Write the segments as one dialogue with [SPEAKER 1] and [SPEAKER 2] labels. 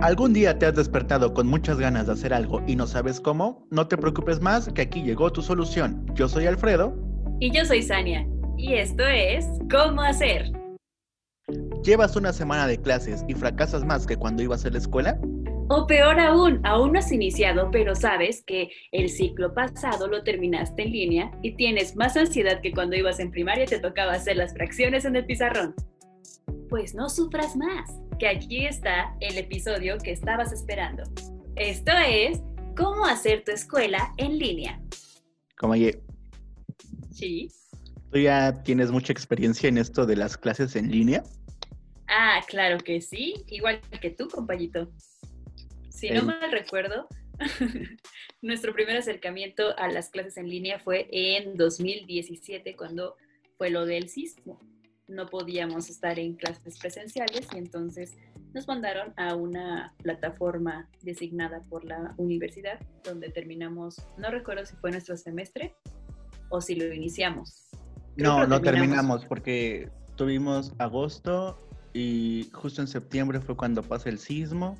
[SPEAKER 1] ¿Algún día te has despertado con muchas ganas de hacer algo y no sabes cómo? No te preocupes más, que aquí llegó tu solución. Yo soy Alfredo.
[SPEAKER 2] Y yo soy Sania. Y esto es ¿Cómo hacer?
[SPEAKER 1] ¿Llevas una semana de clases y fracasas más que cuando ibas a la escuela?
[SPEAKER 2] O peor aún, aún no has iniciado, pero sabes que el ciclo pasado lo terminaste en línea y tienes más ansiedad que cuando ibas en primaria y te tocaba hacer las fracciones en el pizarrón. Pues no sufras más, que aquí está el episodio que estabas esperando. Esto es cómo hacer tu escuela en línea.
[SPEAKER 1] Como oye,
[SPEAKER 2] Sí.
[SPEAKER 1] ¿tú ya tienes mucha experiencia en esto de las clases en línea?
[SPEAKER 2] Ah, claro que sí, igual que tú, compañito. Si no mal recuerdo, nuestro primer acercamiento a las clases en línea fue en 2017, cuando fue lo del sismo. No podíamos estar en clases presenciales y entonces nos mandaron a una plataforma designada por la universidad, donde terminamos, no recuerdo si fue nuestro semestre o si lo iniciamos. Creo
[SPEAKER 1] No,
[SPEAKER 2] lo
[SPEAKER 1] no terminamos porque tuvimos agosto y justo en septiembre fue cuando pasa el sismo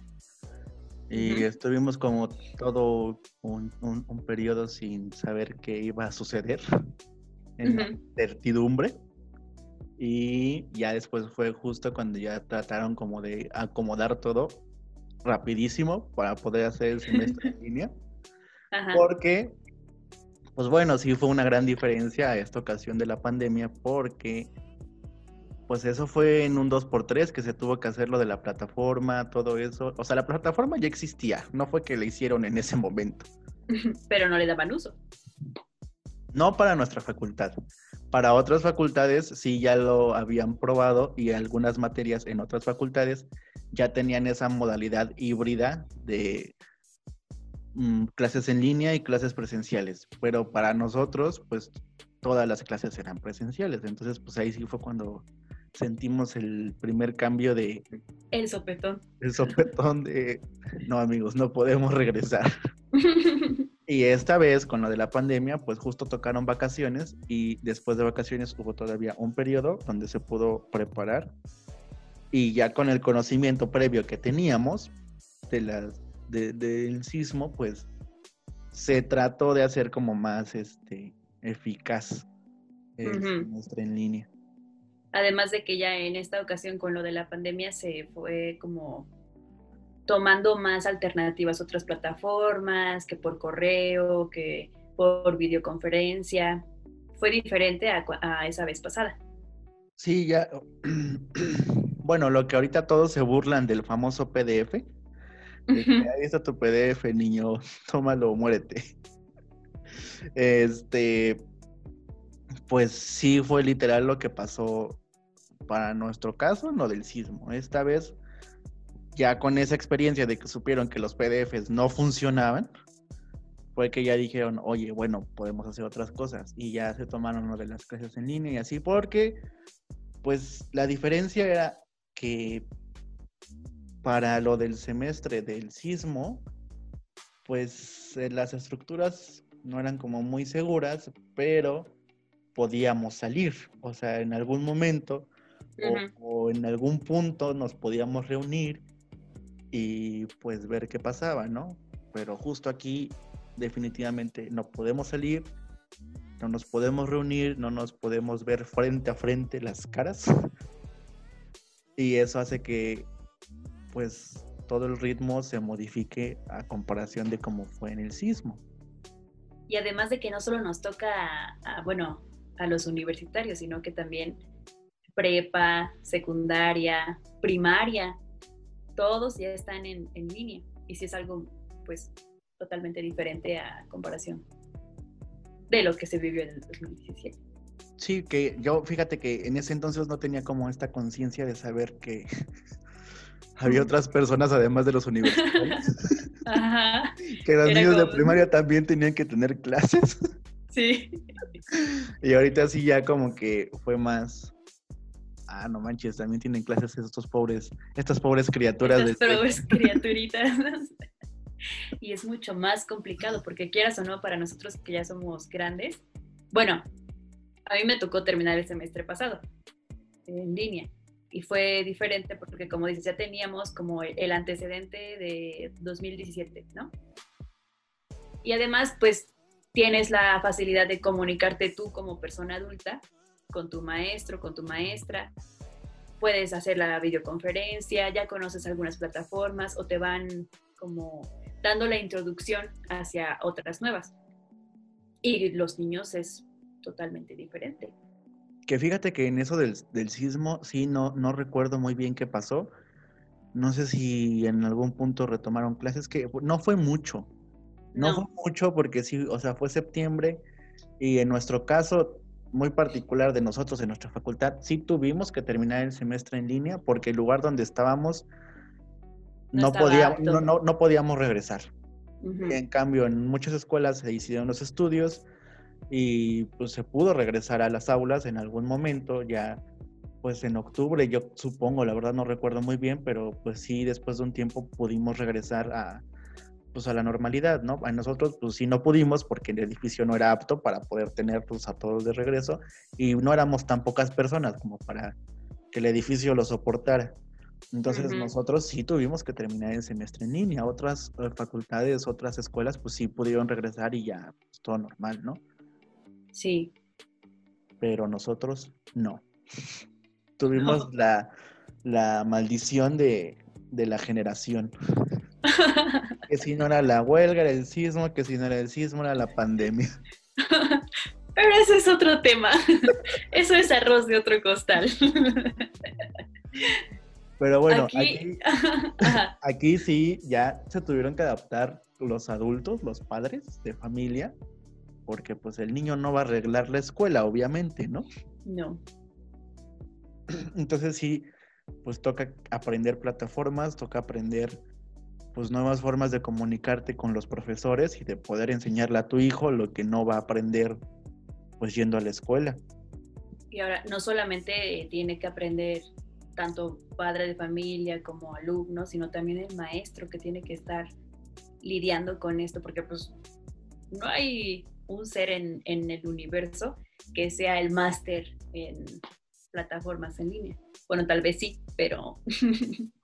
[SPEAKER 1] y estuvimos como todo un, un- un periodo sin saber qué iba a suceder en la
[SPEAKER 2] Ujú.
[SPEAKER 1] Y ya después fue justo cuando ya trataron como de acomodar todo rapidísimo para poder hacer el semestre en línea.
[SPEAKER 2] Ajá.
[SPEAKER 1] Porque, pues bueno, sí fue una gran diferencia a esta ocasión de la pandemia porque, pues eso fue en un 2x3 que se tuvo que hacer lo de la plataforma, todo eso. O sea, la plataforma ya existía, no fue que la hicieron en ese momento.
[SPEAKER 2] Pero no le daban uso.
[SPEAKER 1] No para nuestra facultad. Para otras facultades sí ya lo habían probado y algunas materias en otras facultades ya tenían esa modalidad híbrida de mm, clases en línea y clases presenciales. Pero para nosotros, pues todas las clases eran presenciales. Entonces, pues ahí sí fue cuando sentimos el primer cambio de
[SPEAKER 2] El sopetón.
[SPEAKER 1] el sopetón de no amigos, no podemos regresar. Y esta vez, con lo de la pandemia, pues justo tocaron vacaciones y después de vacaciones hubo todavía un periodo donde se pudo preparar y ya con el conocimiento previo que teníamos de las, de- del sismo, pues se trató de hacer como más este, eficaz el semestre en línea.
[SPEAKER 2] Además de que ya en esta ocasión con lo de la pandemia se fue como tomando más alternativas, otras plataformas, que por correo, que por videoconferencia. Fue diferente a, esa vez pasada.
[SPEAKER 1] Sí, ya. Bueno, lo que ahorita todos se burlan del famoso PDF. de que, Ahí está tu PDF, niño. Tómalo, muérete. Este. Pues sí, fue literal lo que pasó para nuestro caso, lo del sismo. Esta vez, ya con esa experiencia de que supieron que los PDFs no funcionaban, fue que ya dijeron, oye, bueno, podemos hacer otras cosas. Y ya se tomaron lo de las clases en línea y así, porque, pues, la diferencia era que para lo del semestre del sismo, pues eh, las estructuras no eran como muy seguras, pero podíamos salir. O sea, en algún momento o- en algún punto nos podíamos reunir y pues ver qué pasaba, ¿no? Pero justo aquí definitivamente no podemos salir, no nos podemos reunir, no nos podemos ver frente a frente las caras. Y eso hace que pues todo el ritmo se modifique a comparación de cómo fue en el sismo.
[SPEAKER 2] Y además de que no solo nos toca, a, a, bueno, a los universitarios, sino que también prepa, secundaria, primaria, todos ya están en, en línea. Y sí es algo, pues, totalmente diferente a comparación de lo que se vivió en el 2017.
[SPEAKER 1] Sí, que yo fíjate que en ese entonces no tenía como esta conciencia de saber que había otras personas además de los universitarios,
[SPEAKER 2] Ajá,
[SPEAKER 1] que los niños de primaria también tenían que tener clases.
[SPEAKER 2] sí.
[SPEAKER 1] Y ahorita sí ya como que fue más ah, no manches, también tienen clases estos pobres, estas pobres criaturas
[SPEAKER 2] Estas
[SPEAKER 1] del
[SPEAKER 2] pobres criaturitas. y es mucho más complicado porque quieras o no, para nosotros que ya somos grandes, bueno, a mí me tocó terminar el semestre pasado en línea y fue diferente porque como dices, ya teníamos como el antecedente de 2017, ¿no? Y además, pues tienes la facilidad de comunicarte tú como persona adulta con tu maestro, con tu maestra. Puedes hacer la videoconferencia, ya conoces algunas plataformas o te van como dando la introducción hacia otras nuevas. Y los niños es totalmente diferente.
[SPEAKER 1] Que fíjate que en eso del, sismo, sí, no, no recuerdo muy bien qué pasó. No sé si en algún punto retomaron clases, que no fue mucho. No, fue mucho porque sí, o sea, fue septiembre y en nuestro caso muy particular de nosotros en nuestra facultad, sí tuvimos que terminar el semestre en línea porque el lugar donde estábamos no, podíamos, no, no, podíamos regresar. En cambio, en muchas escuelas se hicieron los estudios y pues se pudo regresar a las aulas en algún momento, ya pues en octubre, yo supongo, la verdad no recuerdo muy bien, pero pues sí, después de un tiempo pudimos regresar a, pues a la normalidad, ¿no? A nosotros pues sí no pudimos porque el edificio no era apto para poder tener pues a todos de regreso y no éramos tan pocas personas como para que el edificio lo soportara. Entonces nosotros sí tuvimos que terminar el semestre en línea. Otras eh, facultades, otras escuelas, pues sí pudieron regresar y ya pues, todo normal, ¿no?
[SPEAKER 2] Sí.
[SPEAKER 1] Pero nosotros no. Tuvimos La, la, maldición de, de la generación. que si no era la huelga, era el sismo, que si no era el sismo, era la pandemia.
[SPEAKER 2] Pero ese es otro tema. Eso es arroz de otro costal.
[SPEAKER 1] Pero bueno, aquí, aquí, sí ya se tuvieron que adaptar los adultos, los padres de familia, porque pues el niño no va a arreglar la escuela, obviamente, ¿no?
[SPEAKER 2] No.
[SPEAKER 1] Entonces sí, pues toca aprender plataformas, toca aprender pues nuevas formas de comunicarte con los profesores y de poder enseñarle a tu hijo lo que no va a aprender pues yendo a la escuela.
[SPEAKER 2] Y ahora no solamente tiene que aprender tanto padre de familia como alumno, sino también el maestro que tiene que estar lidiando con esto, porque pues no hay un ser en, en el universo que sea el máster en plataformas en línea. Bueno, tal vez sí, pero...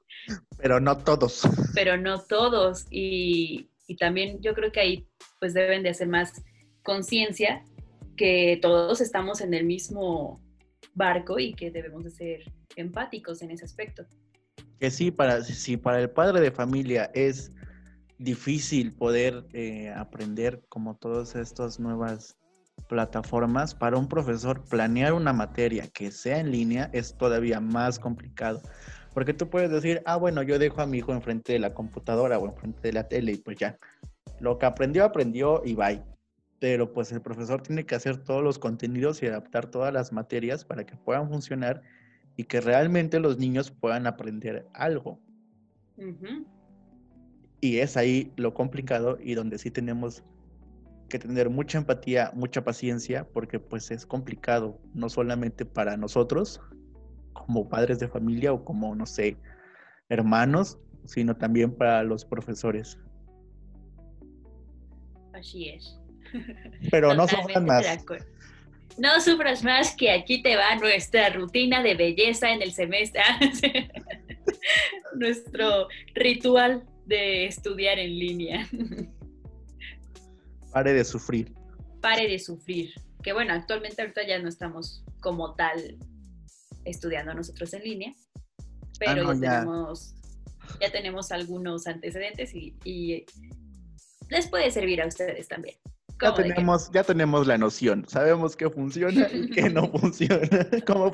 [SPEAKER 1] pero no todos.
[SPEAKER 2] Pero no todos. Y, y también yo creo que ahí pues deben de hacer más conciencia que todos estamos en el mismo barco y que debemos de ser empáticos en ese aspecto.
[SPEAKER 1] Que sí, para, si para el padre de familia es difícil poder eh, aprender como todas estas nuevas plataformas, para un profesor planear una materia que sea en línea es todavía más complicado. Porque tú puedes decir, ah, bueno, yo dejo a mi hijo enfrente de la computadora o enfrente de la tele y pues ya. Lo que aprendió, aprendió y bye. Pero pues el profesor tiene que hacer todos los contenidos y adaptar todas las materias para que puedan funcionar y que realmente los niños puedan aprender algo. Y es ahí lo complicado y donde sí tenemos que tener mucha empatía, mucha paciencia, porque pues es complicado, no solamente para nosotros, como padres de familia o como, no sé, hermanos, sino también para los profesores.
[SPEAKER 2] Así es.
[SPEAKER 1] Pero no sufras más.
[SPEAKER 2] No sufras más que aquí te va nuestra rutina de belleza en el semestre. Nuestro ritual de estudiar en línea.
[SPEAKER 1] Pare de sufrir.
[SPEAKER 2] Pare de sufrir. Que bueno, actualmente ahorita ya no estamos como tal estudiando nosotros en línea, pero ah, ya, Tenemos, ya tenemos algunos antecedentes y, les puede servir a ustedes también.
[SPEAKER 1] Ya tenemos, ya tenemos la noción, sabemos qué funciona y qué no funciona, cómo,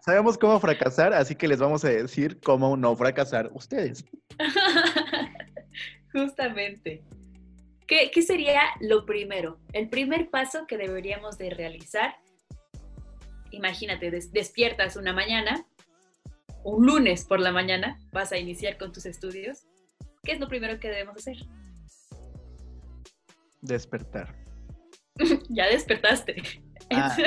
[SPEAKER 1] sabemos cómo fracasar, así que les vamos a decir cómo no fracasar ustedes.
[SPEAKER 2] Justamente. ¿Qué, ¿Qué, sería lo primero? El primer paso que deberíamos de realizar imagínate, despiertas una mañana, un lunes por la mañana, vas a iniciar con tus estudios. ¿Qué es lo primero que debemos hacer?
[SPEAKER 1] Despertar.
[SPEAKER 2] ya despertaste. Ah,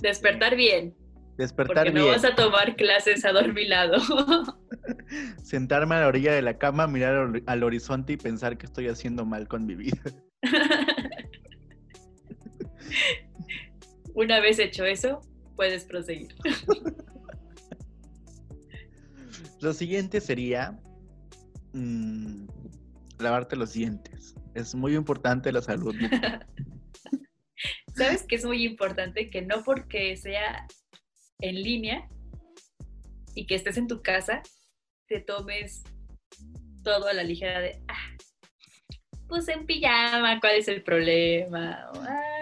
[SPEAKER 2] Despertar bien.
[SPEAKER 1] Despertar
[SPEAKER 2] porque
[SPEAKER 1] no
[SPEAKER 2] vas a tomar clases adormilado.
[SPEAKER 1] Sentarme a la orilla de la cama, mirar al horizonte y pensar que estoy haciendo mal con mi vida.
[SPEAKER 2] Una vez hecho eso, Puedes proseguir.
[SPEAKER 1] Lo siguiente sería mm, lavarte los dientes. Es muy importante la salud.
[SPEAKER 2] ¿Sabes que es muy importante? Que no porque sea en línea y que estés en tu casa, te tomes todo a la ligera de, ah, pues en pijama, ¿cuál es el problema? Ah,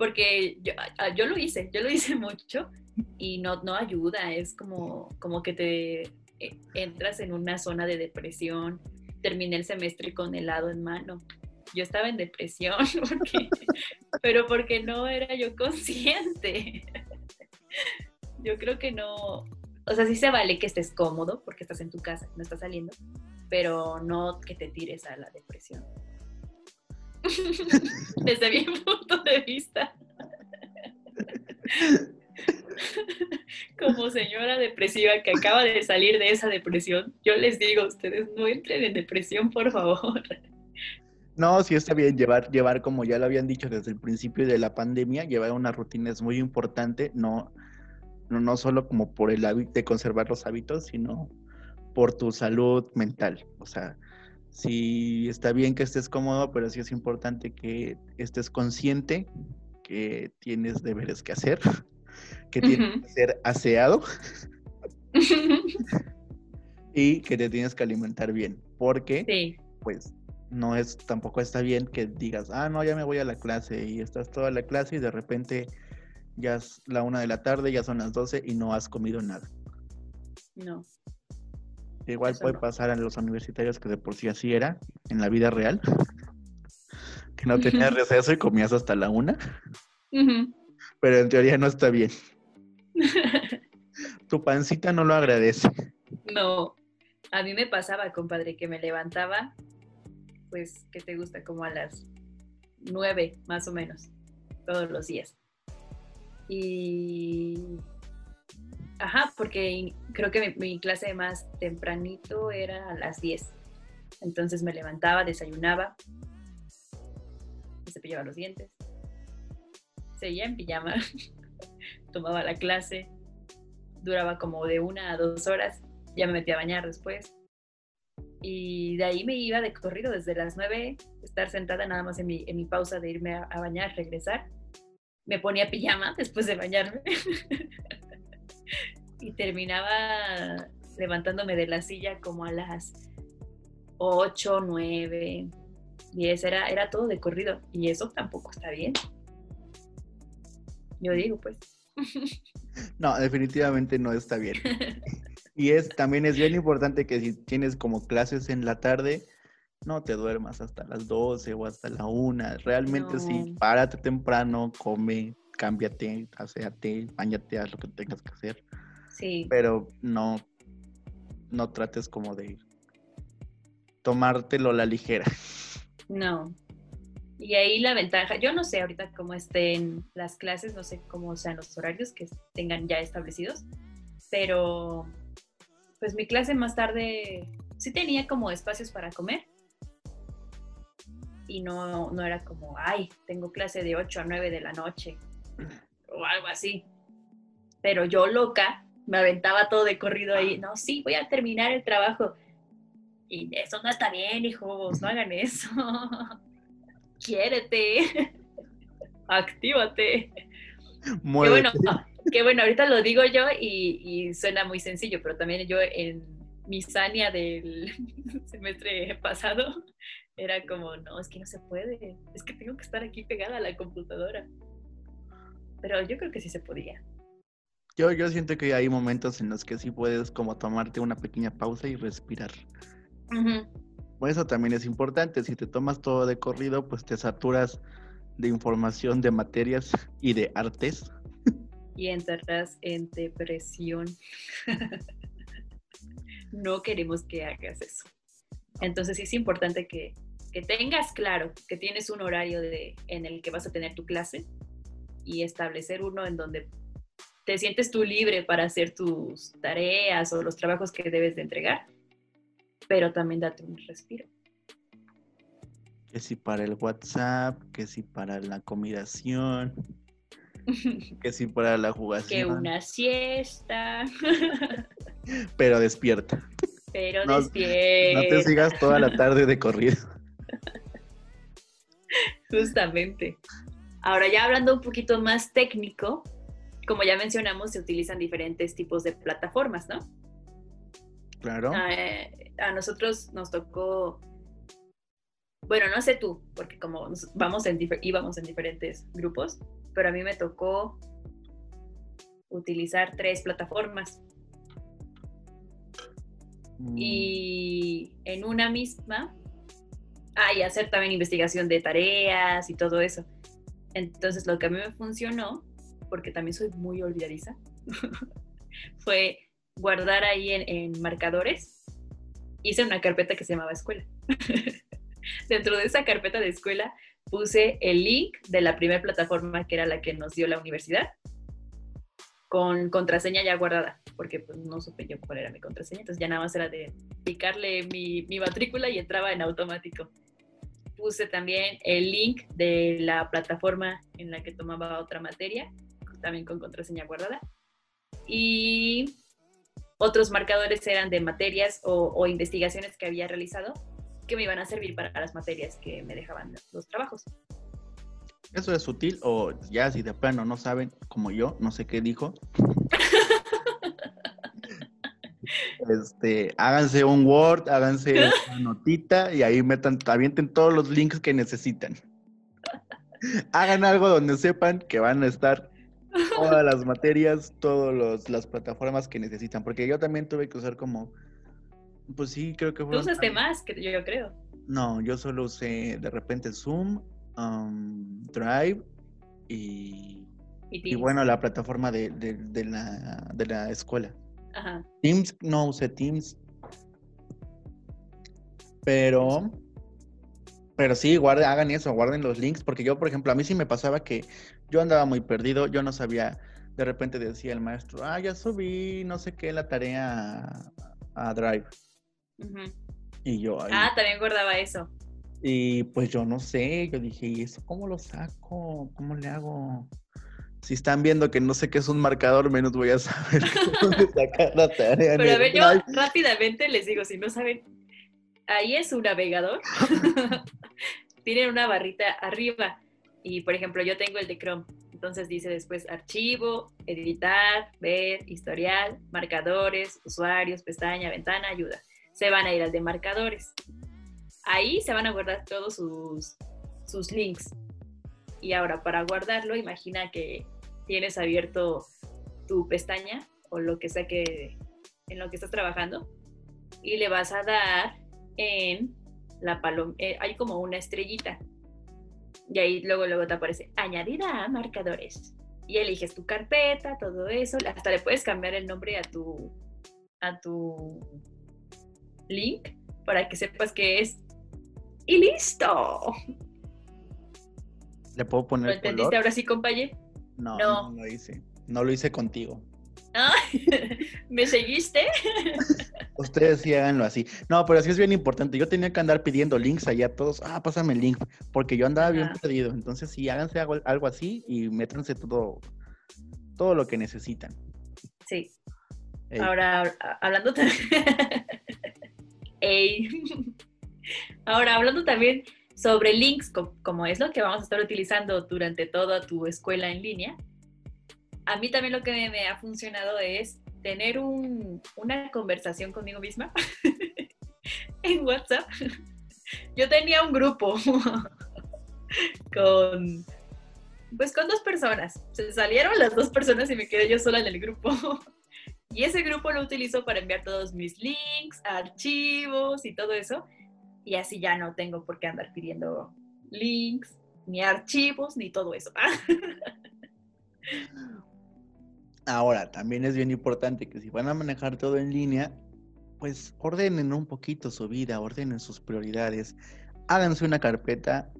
[SPEAKER 2] porque yo, ah, yo, lo hice, yo lo hice mucho y no, ayuda, es como, como que te eh, entras en una zona de depresión. Terminé el semestre con helado en mano. Yo estaba en depresión, pero porque no era yo consciente. Yo creo que no, o sea, sí se vale que estés cómodo porque estás en tu casa, no estás saliendo, pero no que te tires a la depresión. Desde mi punto de vista. Como señora depresiva que acaba de salir de esa depresión, yo les digo a ustedes, no entren en depresión, por favor.
[SPEAKER 1] No, sí está bien llevar, llevar, como ya lo habían dicho desde el principio de la pandemia, llevar una rutina es muy importante, no, no, no solo como por el hábito de conservar los hábitos, sino por tu salud mental. O sea, sí está bien que estés cómodo, pero sí es importante que estés consciente que tienes deberes que hacer, que tienes que ser aseado y que te tienes que alimentar bien, porque pues no es tampoco está bien que digas, ah, no, ya me voy a la clase y estás toda la clase y de repente ya es la una de la tarde, ya son las doce y no has comido nada.
[SPEAKER 2] No.
[SPEAKER 1] Igual puede pasar a los universitarios que de por sí así era en la vida real. que no tenías receso y comías hasta la una. Pero en teoría no está bien. tu pancita no lo agradece.
[SPEAKER 2] No. A mí me pasaba, compadre, que me levantaba, pues, ¿qué te gusta? Como a las nueve, más o menos, todos los días. Y Ajá, porque creo que mi, clase más tempranito era a las 10. Entonces me levantaba, desayunaba, me cepillaba los dientes, seguía en pijama, tomaba la clase, duraba como de una a dos horas, ya me metía a bañar después. Y de ahí me iba de corrido desde las 9, estar sentada nada más en mi, en mi pausa de irme a, a bañar, regresar. Me ponía pijama después de bañarme. y terminaba levantándome de la silla como a las 8, 9, 10, era, era todo de corrido y eso tampoco está bien. Yo digo, pues.
[SPEAKER 1] No, definitivamente no está bien. Y es también es bien importante que si tienes como clases en la tarde, no te duermas hasta las 12 o hasta la 1. Realmente sí, párate temprano, come, cámbiate, aséate, bañate, haz lo que tengas que hacer.
[SPEAKER 2] Sí.
[SPEAKER 1] Pero no, no trates como de tomártelo a la ligera.
[SPEAKER 2] No. Y ahí la ventaja, yo no sé ahorita cómo estén las clases, no sé cómo sean los horarios que tengan ya establecidos, pero pues mi clase más tarde sí tenía como espacios para comer y no, no era como, ay, tengo clase de 8 a 9 de la noche o algo así. Pero yo loca me aventaba todo de corrido ahí. No, sí, voy a terminar el trabajo. Y eso no está bien, hijos, no hagan eso. Quiérete. Actívate. Qué bueno, qué bueno, ahorita lo digo yo y, suena muy sencillo, pero también yo en mi sania del semestre pasado era como, no, es que no se puede, es que tengo que estar aquí pegada a la computadora. Pero yo creo que sí se podía.
[SPEAKER 1] Yo, yo siento que hay momentos en los que sí puedes como tomarte una pequeña pausa y respirar. Eso también es importante. Si te tomas todo de corrido, pues te saturas de información, de materias y de artes.
[SPEAKER 2] Y entrarás en depresión. no queremos que hagas eso. Entonces sí es importante que, que, tengas claro que tienes un horario de, en el que vas a tener tu clase y establecer uno en donde te sientes tú libre para hacer tus tareas o los trabajos que debes de entregar, pero también date un respiro.
[SPEAKER 1] Que si para el WhatsApp, que si para la combinación. que sí para la jugación.
[SPEAKER 2] Que una siesta.
[SPEAKER 1] Pero despierta.
[SPEAKER 2] Pero
[SPEAKER 1] No-
[SPEAKER 2] despierta.
[SPEAKER 1] No te sigas toda la tarde de corrido.
[SPEAKER 2] Justamente. Ahora ya hablando un poquito más técnico, como ya mencionamos, se utilizan diferentes tipos de plataformas, ¿no?
[SPEAKER 1] Claro.
[SPEAKER 2] Eh, a nosotros nos tocó, bueno, no sé tú, porque como nos- vamos en íbamos en diferentes grupos, pero a mí me tocó utilizar tres plataformas
[SPEAKER 1] Mm,
[SPEAKER 2] y en una misma, ah, y hacer también investigación de tareas y todo eso. Entonces lo que a mí me funcionó, porque también soy muy olvidadiza, fue guardar ahí en, en marcadores. Hice una carpeta que se llamaba escuela. Dentro de esa carpeta de escuela puse el link de la primera plataforma que era la que nos dio la universidad con contraseña ya guardada, porque pues no supe yo cuál era mi contraseña, entonces ya nada más era de picarle mi, mi matrícula y entraba en automático. Puse también el link de la plataforma en la que tomaba otra materia, también con contraseña guardada. Y otros marcadores eran de materias o, o investigaciones que había realizado que me iban a servir para las materias que me dejaban los trabajos.
[SPEAKER 1] ¿Eso es sutil o ya si de plano no saben, como yo, no sé qué dijo? Este, háganse un Word, háganse una notita y ahí metan, avienten todos los links que necesitan. Hagan algo donde sepan que van a estar todas las materias, todas las plataformas que necesitan, porque yo también tuve que usar como, pues sí, creo que
[SPEAKER 2] Tú
[SPEAKER 1] fueron
[SPEAKER 2] usaste más que yo, creo.
[SPEAKER 1] No, yo solo usé de repente Zoom, um, Drive y,
[SPEAKER 2] Y,
[SPEAKER 1] bueno, la plataforma de, de- de la, de la escuela.
[SPEAKER 2] Ajá.
[SPEAKER 1] Teams, no usé Teams. Pero, pero sí, guarden, hagan eso, guarden los links, porque yo, por ejemplo, a mí sí me pasaba que yo andaba muy perdido, yo no sabía, de repente decía el maestro, ah, ya subí, no sé qué, la tarea a, a Drive. Y yo, "Ay,
[SPEAKER 2] Ah, también guardaba eso.
[SPEAKER 1] Y pues yo no sé, yo dije, ¿y eso cómo lo saco? ¿Cómo le hago? Si están viendo que no sé qué es un marcador, menos voy a saber dónde sacar la tarea.
[SPEAKER 2] Pero a ver, yo
[SPEAKER 1] Drive.
[SPEAKER 2] rápidamente les digo, si no saben, ahí es un navegador. Tienen una barrita arriba. Y por ejemplo, yo tengo el de Chrome. Entonces dice después archivo, editar, ver, historial, marcadores, usuarios, pestaña, ventana, ayuda. Se van a ir al de marcadores. Ahí se van a guardar todos sus, sus links. Y ahora, para guardarlo, imagina que tienes abierto tu pestaña o lo que sea que en lo que estás trabajando y le vas a dar en la paloma, hay como una estrellita y ahí luego luego te aparece añadir a marcadores y eliges tu carpeta, todo eso, hasta le puedes cambiar el nombre a tu a tu link para que sepas que es y listo.
[SPEAKER 1] ¿Le puedo
[SPEAKER 2] ¿Lo
[SPEAKER 1] poner
[SPEAKER 2] entendiste
[SPEAKER 1] color?
[SPEAKER 2] ahora sí, compañero?
[SPEAKER 1] No,
[SPEAKER 2] No.
[SPEAKER 1] no, lo hice. No lo hice contigo.
[SPEAKER 2] Ah, ¿Me seguiste?
[SPEAKER 1] Ustedes sí háganlo así. No, pero sí es bien importante. Yo tenía que andar pidiendo links allá a todos. Ah, pásame el link. Porque yo andaba bien
[SPEAKER 2] Ajá.
[SPEAKER 1] perdido. Entonces sí, háganse algo, algo así y métanse todo, todo lo que necesitan.
[SPEAKER 2] Sí.
[SPEAKER 1] Ey.
[SPEAKER 2] Ahora, hablando también. Ahora, hablando también sobre links, co- como es lo que vamos a estar utilizando durante toda tu escuela en línea, a mí también lo que me, ha funcionado es tener un- una conversación conmigo misma en WhatsApp. Yo tenía un grupo con, pues con dos personas. Se salieron las dos personas y me quedé yo sola en el grupo. Y ese grupo lo utilizo para enviar todos mis links, archivos y todo eso. Y así ya no tengo por qué andar pidiendo links, ni archivos, ni todo eso.
[SPEAKER 1] Ahora, también es bien importante que si van a manejar todo en línea, pues ordenen un poquito su vida, ordenen sus prioridades, háganse una carpeta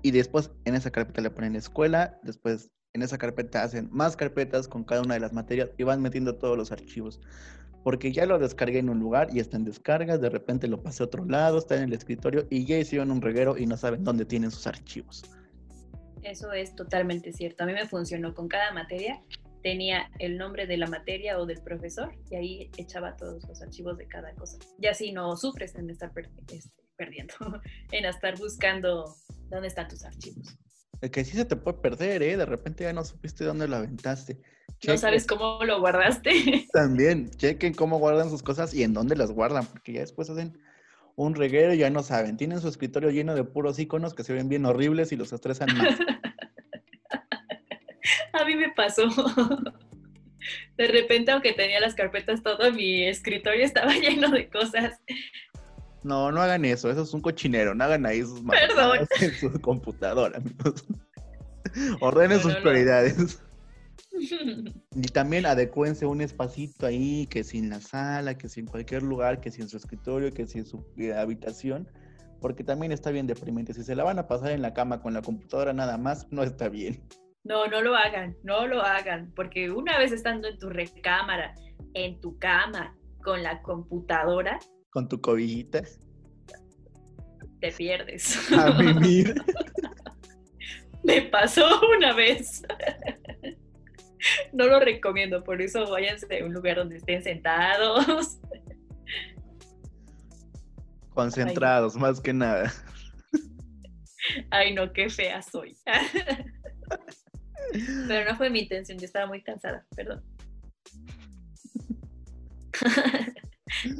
[SPEAKER 1] y después en esa carpeta le ponen escuela, después en esa carpeta hacen más carpetas con cada una de las materias y van metiendo todos los archivos. Porque ya lo descargué en un lugar y está en descargas, de repente lo pasé a otro lado, está en el escritorio y ya hicieron un reguero y no saben dónde tienen sus archivos.
[SPEAKER 2] Eso es totalmente cierto. A mí me funcionó con cada materia. Tenía el nombre de la materia o del profesor y ahí echaba todos los archivos de cada cosa. Y así no sufres en estar este, perdiendo, en estar buscando dónde están tus archivos.
[SPEAKER 1] El que sí se te puede perder, ¿eh? De repente ya no supiste dónde lo aventaste.
[SPEAKER 2] No sabes cómo lo guardaste.
[SPEAKER 1] También, chequen cómo guardan sus cosas y en dónde las guardan, porque ya después hacen un reguero y ya no saben. Tienen su escritorio lleno de puros iconos que se ven bien horribles y los estresan más.
[SPEAKER 2] A mí me pasó. De repente, aunque tenía las carpetas, todo mi escritorio estaba lleno de cosas.
[SPEAKER 1] No, no hagan eso, eso es un cochinero, no hagan ahí sus
[SPEAKER 2] Perdón.
[SPEAKER 1] en su computadora, amigos. Ordenen sus prioridades. Y también adecúense un espacito ahí, que si en la sala, que si en cualquier lugar, que si en su escritorio, que si en su eh, habitación, porque también está bien deprimente. Si se la van a pasar en la cama con la computadora nada más, no está bien.
[SPEAKER 2] No, no lo hagan, no lo hagan, porque una vez estando en tu recámara, en tu cama, con la computadora,
[SPEAKER 1] con tu cobijita,
[SPEAKER 2] te pierdes.
[SPEAKER 1] A mimir.
[SPEAKER 2] Me pasó una vez. No lo recomiendo, por eso váyanse a un lugar donde estén sentados.
[SPEAKER 1] Concentrados, más que nada.
[SPEAKER 2] Ay, no, qué fea soy. Pero no fue mi intención, yo estaba muy cansada, perdón.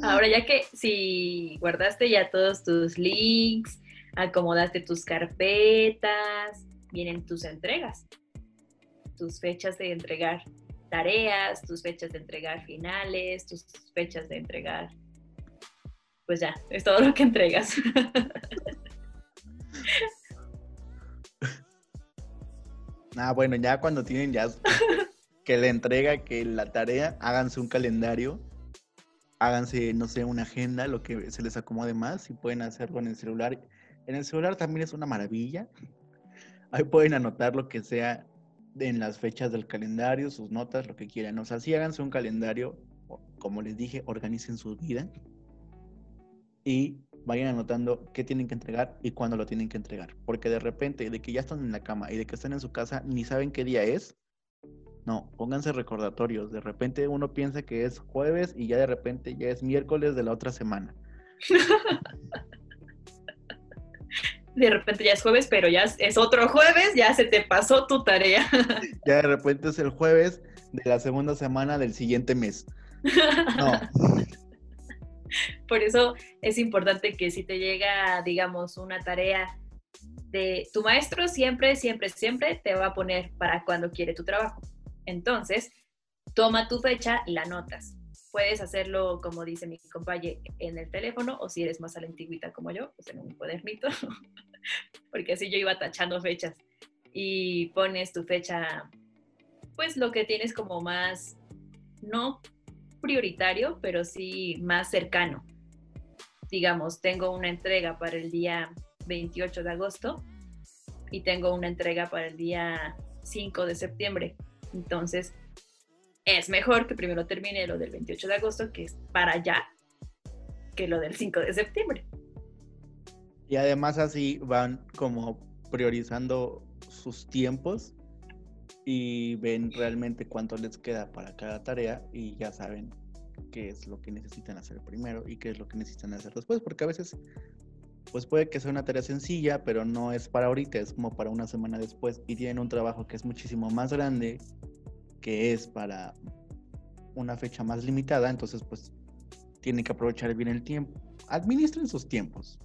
[SPEAKER 2] Ahora ya que si guardaste ya todos tus links, acomodaste tus carpetas, vienen tus entregas tus fechas de entregar tareas, tus fechas de entregar finales, tus fechas de entregar. Pues ya, es todo lo que entregas.
[SPEAKER 1] Ah, bueno, ya cuando tienen ya que la entrega, que la tarea, háganse un calendario, háganse, no sé, una agenda, lo que se les acomode más, y pueden hacerlo en el celular. En el celular también es una maravilla. Ahí pueden anotar lo que sea en las fechas del calendario, sus notas, lo que quieran. O sea, sí háganse un calendario, como les dije, organicen su vida y vayan anotando qué tienen que entregar y cuándo lo tienen que entregar. Porque de repente, de que ya están en la cama y de que están en su casa, ni saben qué día es. No, pónganse recordatorios. De repente uno piensa que es jueves y ya de repente ya es miércoles de la otra semana.
[SPEAKER 2] de repente ya es jueves, pero ya es otro jueves, ya se te pasó tu tarea.
[SPEAKER 1] Ya de repente es el jueves de la segunda semana del siguiente mes. No.
[SPEAKER 2] Por eso es importante que si te llega, digamos, una tarea de tu maestro, siempre, siempre, siempre te va a poner para cuando quiere tu trabajo. Entonces, toma tu fecha y la anotas. Puedes hacerlo, como dice mi compañero, en el teléfono o si eres más a antigüita como yo, pues en un cuadernito, porque así yo iba tachando fechas. Y pones tu fecha, pues lo que tienes como más, no prioritario, pero sí más cercano. Digamos, tengo una entrega para el día 28 de agosto y tengo una entrega para el día 5 de septiembre. Entonces, es mejor que primero termine lo del 28 de agosto, que es para allá, que lo del 5 de septiembre.
[SPEAKER 1] Y además así van como priorizando sus tiempos y ven realmente cuánto les queda para cada tarea y ya saben qué es lo que necesitan hacer primero y qué es lo que necesitan hacer después, porque a veces pues puede que sea una tarea sencilla, pero no es para ahorita, es como para una semana después y tienen un trabajo que es muchísimo más grande que es para una fecha más limitada, entonces pues tienen que aprovechar bien el tiempo. Administren sus tiempos.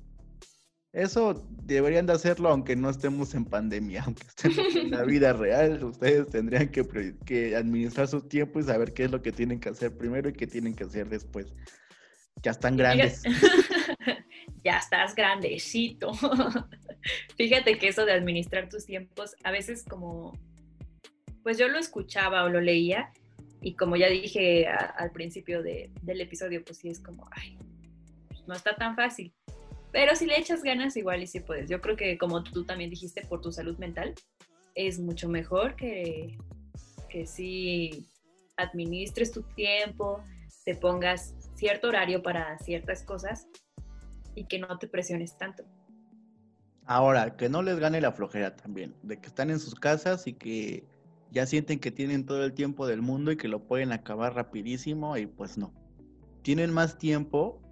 [SPEAKER 1] Eso deberían de hacerlo aunque no estemos en pandemia, aunque estén en la vida real, ustedes tendrían que, que, administrar su tiempo y saber qué es lo que tienen que hacer primero y qué tienen que hacer después. Ya están grandes.
[SPEAKER 2] ya estás grandecito. Fíjate que eso de administrar tus tiempos, a veces como pues yo lo escuchaba o lo leía y como ya dije al principio del episodio, pues sí es como, ay, no está tan fácil. Pero si le echas ganas, igual y sí puedes. Yo creo que como tú también dijiste, por tu salud mental, es mucho mejor que, que si administres tu tiempo, te pongas cierto horario para ciertas cosas y que no te presiones tanto.
[SPEAKER 1] Ahora, que no les gane la flojera también, de que están en sus casas y que ya sienten que tienen todo el tiempo del mundo y que lo pueden acabar rapidísimo y pues no. Tienen más tiempo,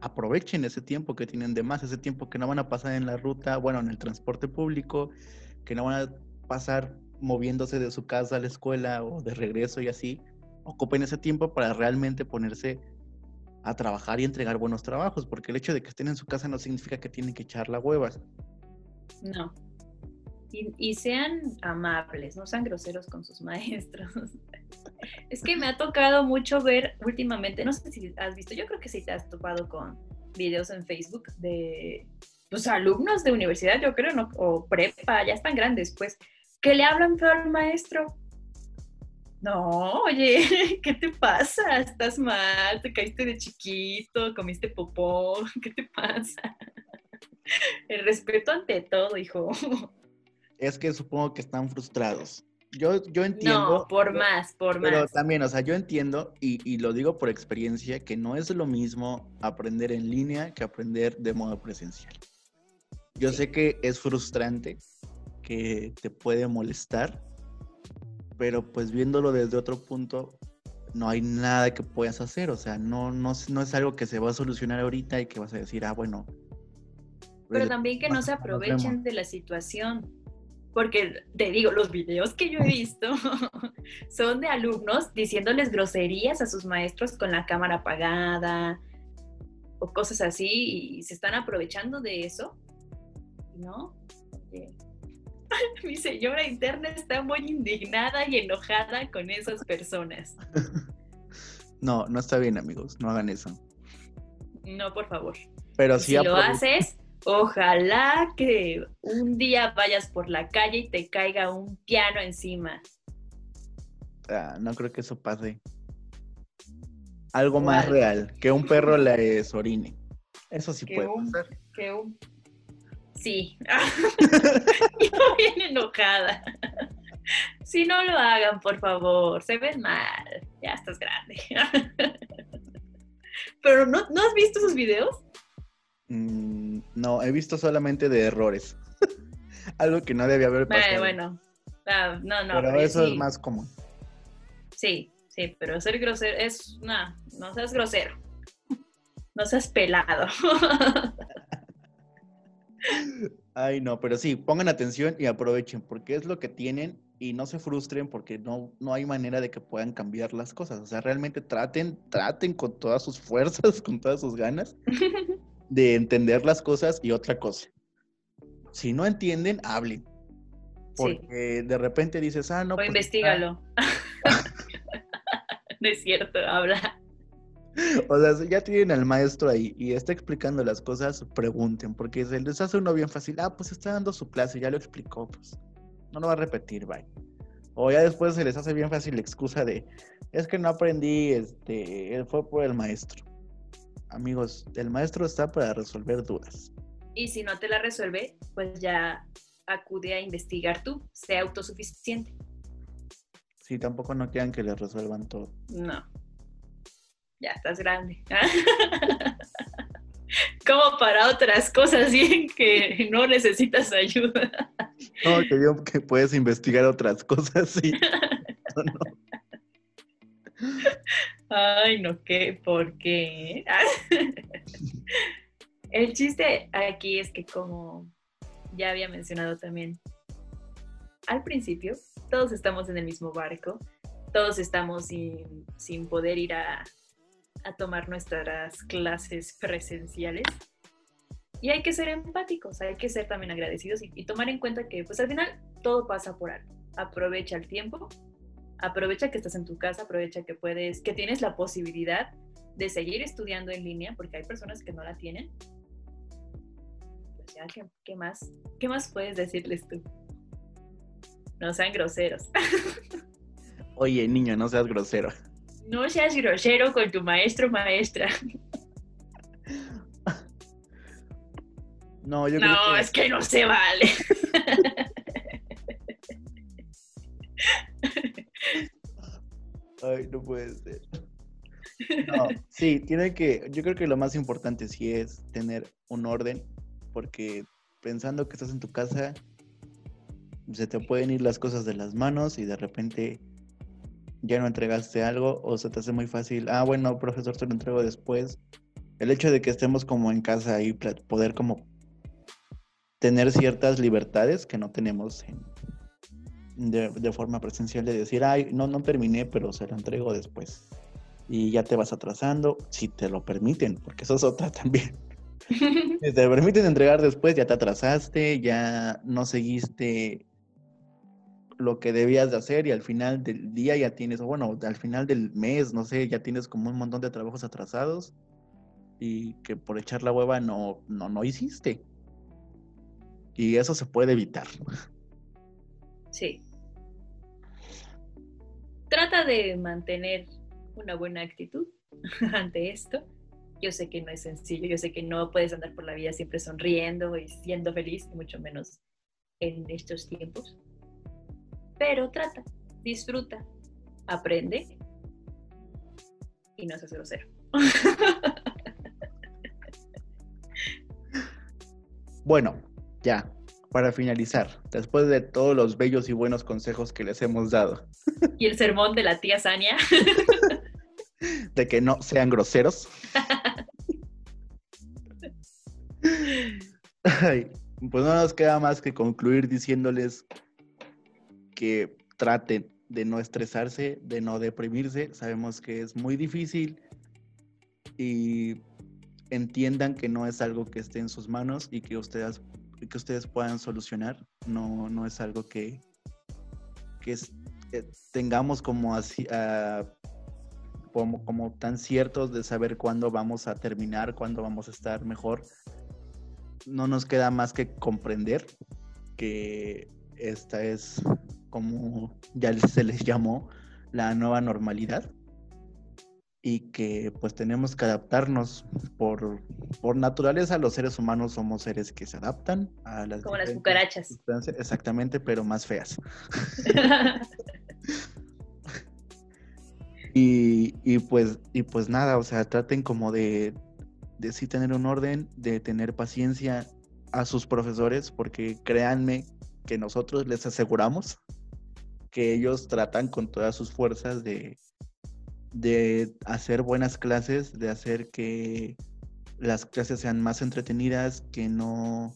[SPEAKER 1] aprovechen ese tiempo que tienen de más, ese tiempo que no van a pasar en la ruta, bueno, en el transporte público, que no van a pasar moviéndose de su casa a la escuela o de regreso y así. Ocupen ese tiempo para realmente ponerse a trabajar y entregar buenos trabajos, porque el hecho de que estén en su casa no significa que tienen que echar la huevas.
[SPEAKER 2] No. Y, sean amables, no sean groseros con sus maestros. Es que me ha tocado mucho ver últimamente, no sé si has visto, yo creo que sí te has topado con videos en Facebook de los alumnos de universidad, yo creo, ¿no? o prepa, ya están grandes, pues, que le hablan feo al maestro no, oye, ¿qué te pasa? ¿Estás mal? ¿Te caíste de chiquito? ¿Comiste popó? ¿Qué te pasa? El respeto ante todo, hijo.
[SPEAKER 1] Es que supongo que están frustrados. Yo, yo entiendo.
[SPEAKER 2] No, por más, por
[SPEAKER 1] más.
[SPEAKER 2] Pero
[SPEAKER 1] también, o sea, yo entiendo y, y, lo digo por experiencia que no es lo mismo aprender en línea que aprender de modo presencial. Yo sé que es frustrante, que te puede molestar, pero pues viéndolo desde otro punto, no hay nada que puedas hacer, o sea, no, no, no es algo que se va a solucionar ahorita y que vas a decir, ah, bueno.
[SPEAKER 2] Pero también que no se aprovechen de la situación, porque te digo, los videos que yo he visto son de alumnos diciéndoles groserías a sus maestros con la cámara apagada o cosas así y se están aprovechando de eso, ¿no? mi señora interna está muy indignada y enojada con esas personas.
[SPEAKER 1] No, no está bien, amigos. No hagan eso.
[SPEAKER 2] No, por favor.
[SPEAKER 1] Pero si
[SPEAKER 2] lo haces, ojalá que un día vayas por la calle y te caiga un piano encima.
[SPEAKER 1] Ah, no creo que eso pase. Algo más real, que un perro le orine. Eso sí puede pasar.
[SPEAKER 2] Que un Sí. Yo bien enojada. Si no lo hagan, por favor, se ven mal. Ya estás grande. Pero ¿no, has visto esos videos?
[SPEAKER 1] Mm, no, he visto solamente de errores. Algo que no debía haber pasado.
[SPEAKER 2] bueno, ah, no, no.
[SPEAKER 1] Pero eso es más común.
[SPEAKER 2] Sí, sí, pero ser grosero es. No, no seas grosero. No seas pelado.
[SPEAKER 1] Ay, no, pero sí, pongan atención y aprovechen, porque es lo que tienen y no se frustren porque no, no hay manera de que puedan cambiar las cosas. O sea, realmente traten, traten con todas sus fuerzas, con todas sus ganas de entender las cosas y otra cosa. Si no entienden, hablen. Porque de repente dices, ah, no.
[SPEAKER 2] O pues, investigalo. no es cierto, habla.
[SPEAKER 1] O sea, si ya tienen al maestro ahí y está explicando las cosas, pregunten, porque se les hace uno bien fácil. Ah, pues está dando su clase, ya lo explicó, pues no lo va a repetir, bye. O ya después se les hace bien fácil la excusa de, es que no aprendí, este, fue por el maestro. Amigos, el maestro está para resolver dudas.
[SPEAKER 2] Y si no te la resuelve, pues ya acude a investigar tú, sea autosuficiente.
[SPEAKER 1] Sí, tampoco no quieran que les resuelvan todo.
[SPEAKER 2] No ya estás grande. Como para otras cosas, bien que no necesitas ayuda.
[SPEAKER 1] No, que yo que puedes investigar otras cosas, sí.
[SPEAKER 2] Ay, no, ¿qué? ¿Por qué? El chiste aquí es que como ya había mencionado también al principio, todos estamos en el mismo barco, todos estamos sin, sin poder ir a, a tomar nuestras clases presenciales. Y hay que ser empáticos, hay que ser también agradecidos y, tomar en cuenta que pues al final todo pasa por algo. Aprovecha el tiempo, aprovecha que estás en tu casa, aprovecha que puedes, que tienes la posibilidad de seguir estudiando en línea, porque hay personas que no la tienen. Pues ya, ¿qué, qué más? ¿Qué más puedes decirles tú? No sean groseros.
[SPEAKER 1] Oye, niño, no seas grosero.
[SPEAKER 2] No seas grosero con tu maestro maestra.
[SPEAKER 1] No, yo
[SPEAKER 2] no, creo que... es que no se vale.
[SPEAKER 1] Ay, no puede ser. No, sí, tiene que, yo creo que lo más importante sí es tener un orden, porque pensando que estás en tu casa, se te pueden ir las cosas de las manos y de repente ya no entregaste algo o se te hace muy fácil, ah, bueno, profesor, te lo entrego después. El hecho de que estemos como en casa y poder como tener ciertas libertades que no tenemos de, de, forma presencial de decir, ay, no, no terminé, pero se lo entrego después. Y ya te vas atrasando, si te lo permiten, porque eso es otra también. si te permiten entregar después, ya te atrasaste, ya no seguiste lo que debías de hacer y al final del día ya tienes, bueno, al final del mes, no sé, ya tienes como un montón de trabajos atrasados y que por echar la hueva no, no, no hiciste. Y eso se puede evitar.
[SPEAKER 2] Sí. Trata de mantener una buena actitud ante esto. Yo sé que no es sencillo, yo sé que no puedes andar por la vida siempre sonriendo y siendo feliz, mucho menos en estos tiempos pero trata, disfruta, aprende y no seas grosero.
[SPEAKER 1] Bueno, ya, para finalizar, después de todos los bellos y buenos consejos que les hemos dado.
[SPEAKER 2] Y el sermón de la tía Sania.
[SPEAKER 1] De que no sean groseros. pues no nos queda más que concluir diciéndoles que traten de no estresarse, de no deprimirse. Sabemos que es muy difícil y entiendan que no es algo que esté en sus manos y que ustedes, que ustedes puedan solucionar. No, no es algo que, que tengamos como así, ah, como, como tan ciertos de saber cuándo vamos a terminar, cuándo vamos a estar mejor. No nos queda más que comprender que esta es como ya se les llamó, la nueva normalidad y que pues tenemos que adaptarnos. Por, por naturaleza los seres humanos somos seres que se adaptan a las
[SPEAKER 2] como las cucarachas.
[SPEAKER 1] exactamente pero más feas. Y, y, pues y pues nada o sea traten como de de sí tener un orden de tener paciencia a sus profesores porque créanme que nosotros les aseguramos que ellos tratan con todas sus fuerzas de, de hacer buenas clases, de hacer que las clases sean más entretenidas, que no,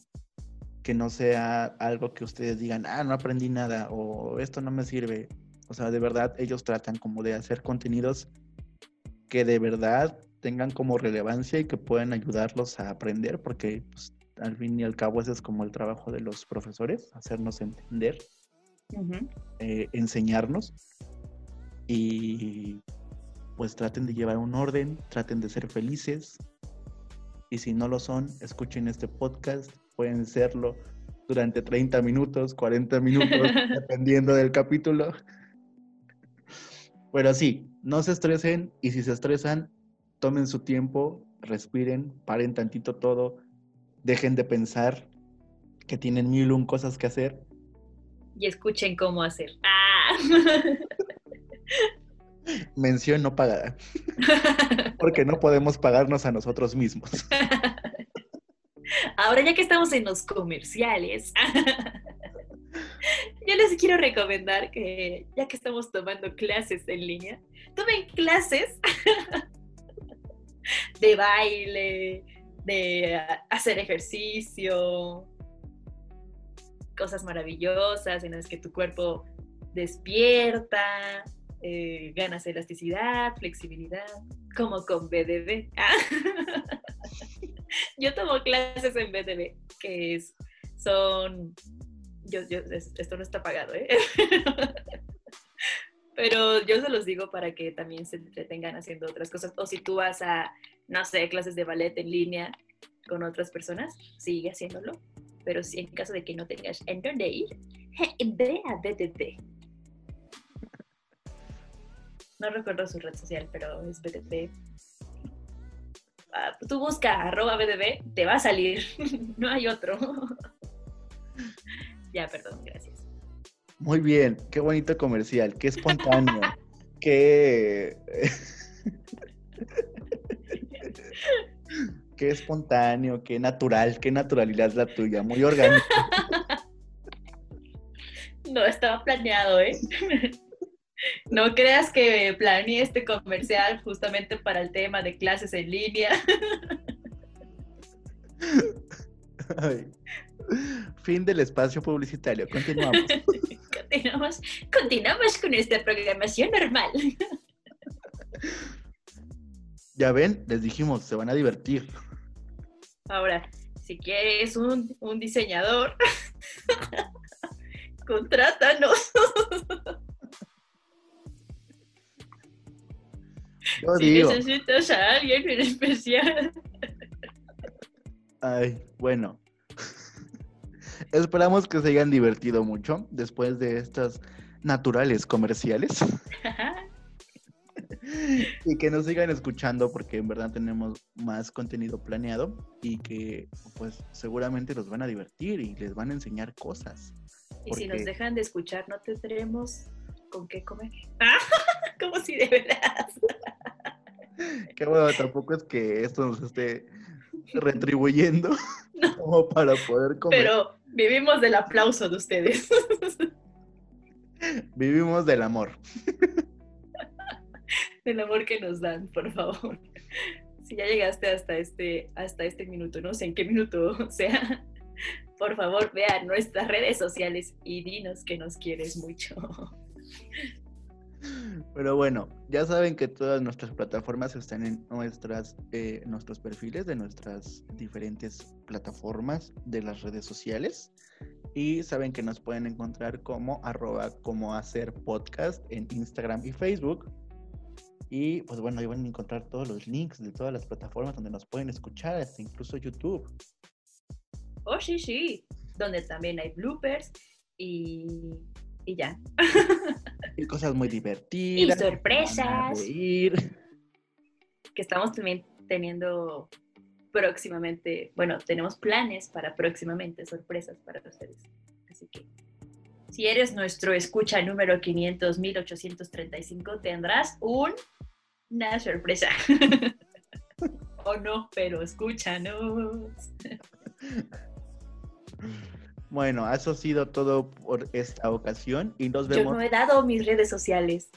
[SPEAKER 1] que no sea algo que ustedes digan, ah, no aprendí nada o esto no me sirve. O sea, de verdad ellos tratan como de hacer contenidos que de verdad tengan como relevancia y que puedan ayudarlos a aprender, porque pues, al fin y al cabo ese es como el trabajo de los profesores, hacernos entender. Eh, enseñarnos y pues traten de llevar un orden, traten de ser felices y si no lo son, escuchen este podcast, pueden serlo durante 30 minutos, 40 minutos, dependiendo del capítulo. Pero sí, no se estresen y si se estresan, tomen su tiempo, respiren, paren tantito todo, dejen de pensar que tienen mil un cosas que hacer
[SPEAKER 2] y escuchen cómo hacer. ¡Ah!
[SPEAKER 1] Mención no pagada. Porque no podemos pagarnos a nosotros mismos.
[SPEAKER 2] Ahora ya que estamos en los comerciales, yo les quiero recomendar que ya que estamos tomando clases en línea, tomen clases de baile, de hacer ejercicio, cosas maravillosas en las que tu cuerpo despierta, eh, ganas elasticidad, flexibilidad, como con BDB. yo tomo clases en BDB, que es, son, yo, esto no está pagado, ¿eh? Pero yo se los digo para que también se entretengan haciendo otras cosas. O si tú vas a, no sé, clases de ballet en línea con otras personas, sigue haciéndolo pero si en caso de que no tengas en dónde ir, ve a BTT. No recuerdo su red social, pero es BTT. Ah, tú busca arroba BTT, te va a salir. no hay otro. ya, perdón, gracias.
[SPEAKER 1] Muy bien, qué bonito comercial, qué espontáneo, qué... Qué espontáneo, qué natural, qué naturalidad la tuya, muy orgánico.
[SPEAKER 2] No estaba planeado, ¿eh? No creas que planeé este comercial justamente para el tema de clases en línea.
[SPEAKER 1] Fin del espacio publicitario. Continuamos.
[SPEAKER 2] continuamos. Continuamos con esta programación normal.
[SPEAKER 1] Ya ven, les dijimos, se van a divertir.
[SPEAKER 2] Ahora, si quieres un, un diseñador, contrátanos.
[SPEAKER 1] Yo
[SPEAKER 2] si
[SPEAKER 1] digo.
[SPEAKER 2] necesitas a alguien en especial.
[SPEAKER 1] Ay, bueno. Esperamos que se hayan divertido mucho después de estas naturales comerciales y que nos sigan escuchando porque en verdad tenemos más contenido planeado y que pues seguramente los van a divertir y les van a enseñar cosas.
[SPEAKER 2] Y si nos dejan de escuchar, no tendremos con qué comer. Ah, Como si de veras.
[SPEAKER 1] Que bueno, tampoco es que esto nos esté retribuyendo
[SPEAKER 2] No.
[SPEAKER 1] como para poder comer.
[SPEAKER 2] Pero vivimos del aplauso de ustedes.
[SPEAKER 1] Vivimos del amor.
[SPEAKER 2] Del amor que nos dan, por favor. Si ya llegaste hasta este, hasta este minuto, no sé en qué minuto sea, por favor vean nuestras redes sociales y dinos que nos quieres mucho.
[SPEAKER 1] Pero bueno, ya saben que todas nuestras plataformas están en nuestras, eh, nuestros perfiles de nuestras diferentes plataformas de las redes sociales. Y saben que nos pueden encontrar como arroba como hacer podcast en Instagram y Facebook. Y pues bueno, ahí van a encontrar todos los links de todas las plataformas donde nos pueden escuchar, hasta incluso YouTube.
[SPEAKER 2] Oh, sí, sí. Donde también hay bloopers y, y ya.
[SPEAKER 1] Y cosas muy divertidas. a
[SPEAKER 2] sorpresas. Que estamos también teniendo próximamente, bueno, tenemos planes para próximamente, sorpresas para ustedes. Así que si eres nuestro escucha número 500, 1835, tendrás un, una sorpresa. o no, pero escúchanos.
[SPEAKER 1] Bueno, eso ha sido todo por esta ocasión y nos
[SPEAKER 2] Yo
[SPEAKER 1] vemos.
[SPEAKER 2] no he dado mis redes sociales.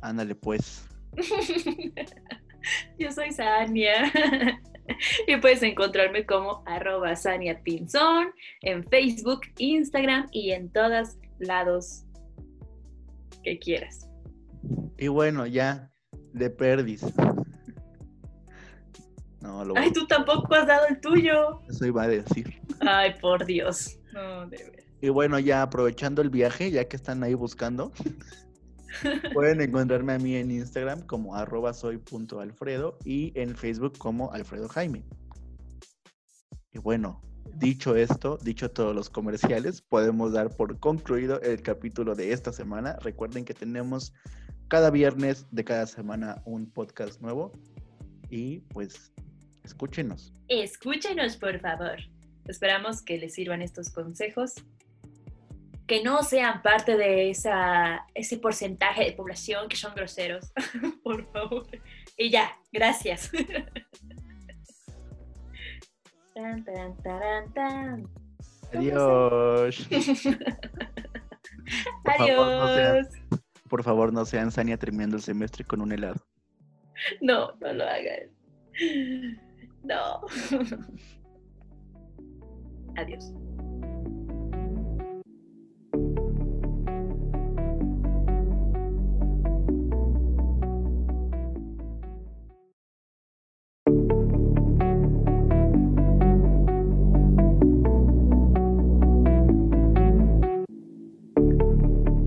[SPEAKER 1] Ándale pues.
[SPEAKER 2] Yo soy Sania. Y puedes encontrarme como arroba Sania Pinzón en Facebook, Instagram y en todos lados que quieras.
[SPEAKER 1] Y bueno, ya, de perdis. No, lo
[SPEAKER 2] Ay, tú tampoco has dado el tuyo.
[SPEAKER 1] eso iba a decir.
[SPEAKER 2] Ay, por Dios. No, de veras.
[SPEAKER 1] Y bueno, ya aprovechando el viaje, ya que están ahí buscando, pueden encontrarme a mí en Instagram como arroba soy.alfredo y en Facebook como Alfredo Jaime. Y bueno, dicho esto, dicho todos los comerciales, podemos dar por concluido el capítulo de esta semana. Recuerden que tenemos cada viernes de cada semana un podcast nuevo y pues escúchenos.
[SPEAKER 2] Escúchenos, por favor. Esperamos que les sirvan estos consejos. Que no sean parte de esa, ese porcentaje de población que son groseros. por favor. Y ya, gracias. Tan, tan, taran, tan.
[SPEAKER 1] Adiós. Por favor, no sean-
[SPEAKER 2] Adiós.
[SPEAKER 1] Por favor, no sean Sania terminando el semestre con un helado.
[SPEAKER 2] No, no lo hagan. No. Adiós.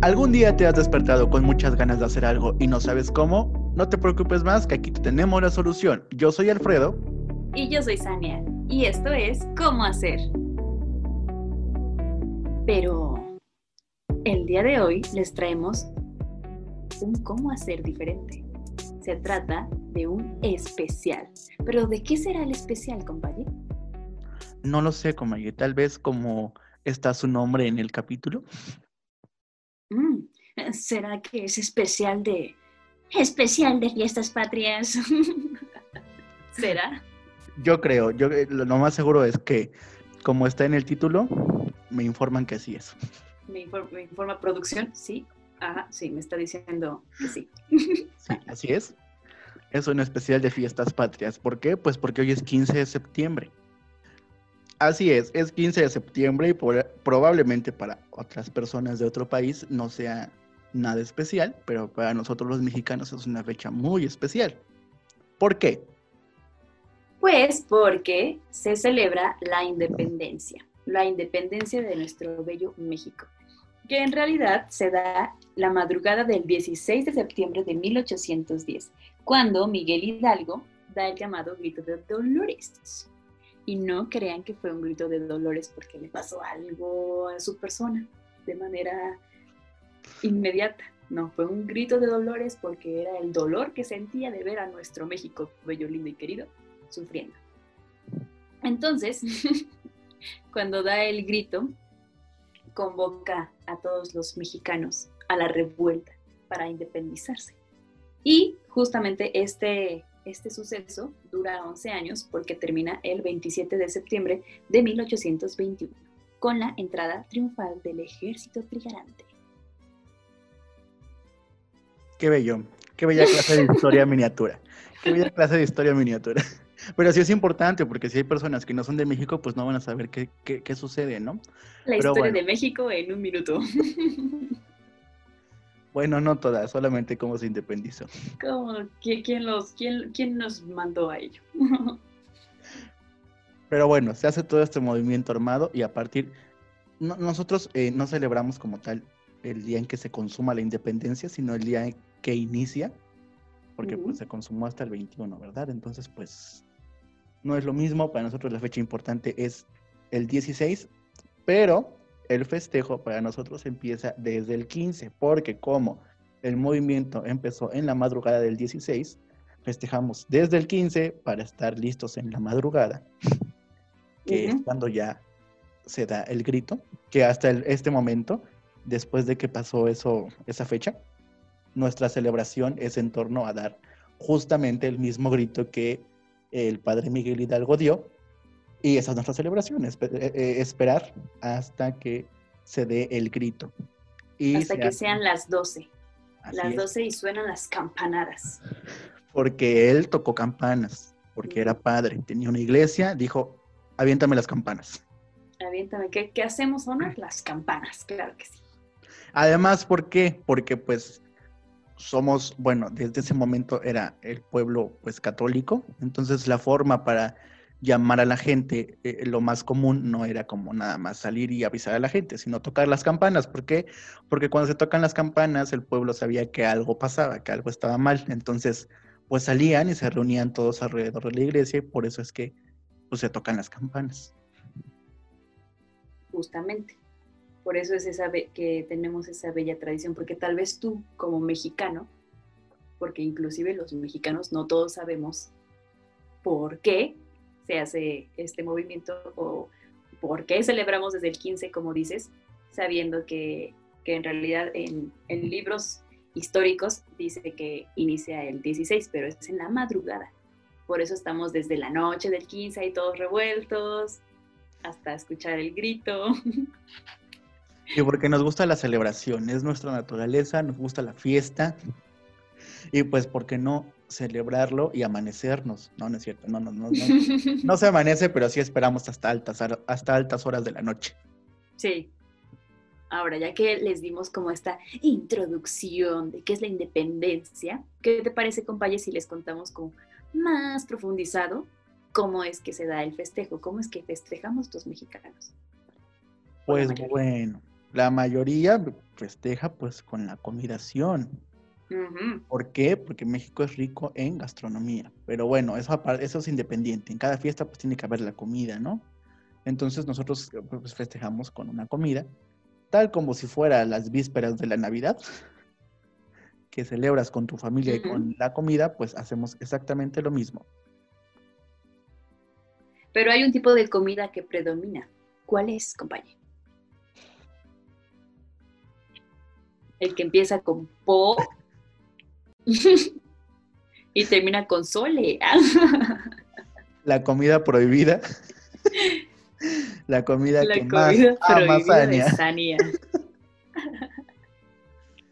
[SPEAKER 1] ¿Algún día te has despertado con muchas ganas de hacer algo y no sabes cómo? No te preocupes más, que aquí te tenemos la solución. Yo soy Alfredo.
[SPEAKER 2] Y yo soy Sania. Y esto es Cómo hacer. Pero el día de hoy les traemos un cómo hacer diferente. Se trata de un especial. Pero ¿de qué será el especial, compañero?
[SPEAKER 1] No lo sé, Comaye, tal vez como está su nombre en el capítulo.
[SPEAKER 2] Mm, ¿Será que es especial de... Especial de fiestas patrias? ¿Será?
[SPEAKER 1] Yo creo, yo eh, lo más seguro es que como está en el título, me informan que así es.
[SPEAKER 2] Me informa, producción, sí. Ajá, sí, me está diciendo que sí.
[SPEAKER 1] Sí, así es. Es un especial de fiestas patrias. ¿Por qué? Pues porque hoy es 15 de septiembre. Así es, es 15 de septiembre y probablemente para otras personas de otro país no sea nada especial, pero para nosotros los mexicanos es una fecha muy especial. ¿Por qué?
[SPEAKER 2] Pues porque se celebra la independencia, la independencia de nuestro bello México, que en realidad se da la madrugada del 16 de septiembre de 1810, cuando Miguel Hidalgo da el llamado grito de Dolores. Y no crean que fue un grito de Dolores porque le pasó algo a su persona de manera inmediata. No, fue un grito de Dolores porque era el dolor que sentía de ver a nuestro México bello, lindo y querido sufriendo. Entonces, cuando da el grito, convoca a todos los mexicanos a la revuelta para independizarse. Y justamente este, este suceso dura 11 años porque termina el 27 de septiembre de 1821 con la entrada triunfal del ejército trigarante.
[SPEAKER 1] Qué bello, qué bella clase de historia miniatura. Qué bella clase de historia miniatura. Pero sí es importante, porque si hay personas que no son de México, pues no van a saber qué, qué, sucede, ¿no?
[SPEAKER 2] La historia de México en un minuto.
[SPEAKER 1] Bueno, no todas, solamente cómo se independizó.
[SPEAKER 2] ¿Cómo? ¿Quién, los, quién, quién nos mandó a ello?
[SPEAKER 1] Pero bueno, se hace todo este movimiento armado y a partir... nosotros eh, no celebramos como tal el día en que se consuma la independencia, sino el día en que inicia, porque pues se consumó hasta el 21, ¿verdad? Entonces, pues no es lo mismo, para nosotros la fecha importante es el 16, pero el festejo para nosotros empieza desde el 15, porque como el movimiento empezó en la madrugada del 16, festejamos desde el 15 para estar listos en la madrugada, que es cuando ya se da el grito, que hasta este momento, después de que pasó eso, esa fecha, nuestra celebración es en torno a dar justamente el mismo grito que el padre Miguel Hidalgo dio. Y esa es nuestra celebración, eh, eh, esperar hasta que se dé el grito.
[SPEAKER 2] Y hasta que sean las 12. las 12 y suenan las campanadas.
[SPEAKER 1] Porque él tocó campanas, porque era padre, tenía una iglesia, dijo, aviéntame las campanas.
[SPEAKER 2] Aviéntame, ¿qué, qué hacemos honor? Las campanas, claro que sí.
[SPEAKER 1] Además, ¿por qué? Porque pues somos, bueno, desde ese momento era el pueblo pues católico, entonces la forma para llamar a la gente, eh, lo más común no era como nada más salir y avisar a la gente, sino tocar las campanas. ¿Por qué? Porque cuando se tocan las campanas, el pueblo sabía que algo pasaba, que algo estaba mal. Entonces, pues salían y se reunían todos alrededor de la iglesia y por eso es que pues, se tocan las campanas.
[SPEAKER 2] Justamente. Por eso es esa que tenemos esa bella tradición, porque tal vez tú como mexicano, porque inclusive los mexicanos no todos sabemos por qué se hace este movimiento o por qué celebramos desde el 15, como dices, sabiendo que, en realidad en, en, libros históricos dice que inicia el 16, pero es en la madrugada. Por eso estamos desde la noche del 15 ahí todos revueltos hasta escuchar el grito.
[SPEAKER 1] Y porque nos gusta la celebración, es nuestra naturaleza, nos gusta la fiesta. Y pues, ¿por qué no celebrarlo y amanecernos? No, no es cierto, no, no, no, no, no se amanece, pero sí esperamos hasta altas, hasta altas horas de la noche.
[SPEAKER 2] Sí. Ahora, ya que les dimos como esta introducción de qué es la independencia, ¿qué te parece, compañeros, si les contamos con más profundizado cómo es que se da el festejo, cómo es que festejamos los mexicanos?
[SPEAKER 1] Pues bueno, la mayoría festeja pues con la comidación. ¿Por qué? Porque México es rico en gastronomía. Pero bueno, eso, eso es independiente. En cada fiesta pues tiene que haber la comida, ¿no? Entonces nosotros pues, festejamos con una comida, tal como si fuera las vísperas de la Navidad, que celebras con tu familia y con la comida, pues hacemos exactamente lo mismo.
[SPEAKER 2] Pero hay un tipo de comida que predomina. ¿Cuál es, compañero? El que empieza con Po y termina con Sole.
[SPEAKER 1] La comida prohibida. La comida
[SPEAKER 2] La
[SPEAKER 1] que
[SPEAKER 2] comida
[SPEAKER 1] más ama Sania.
[SPEAKER 2] Sania.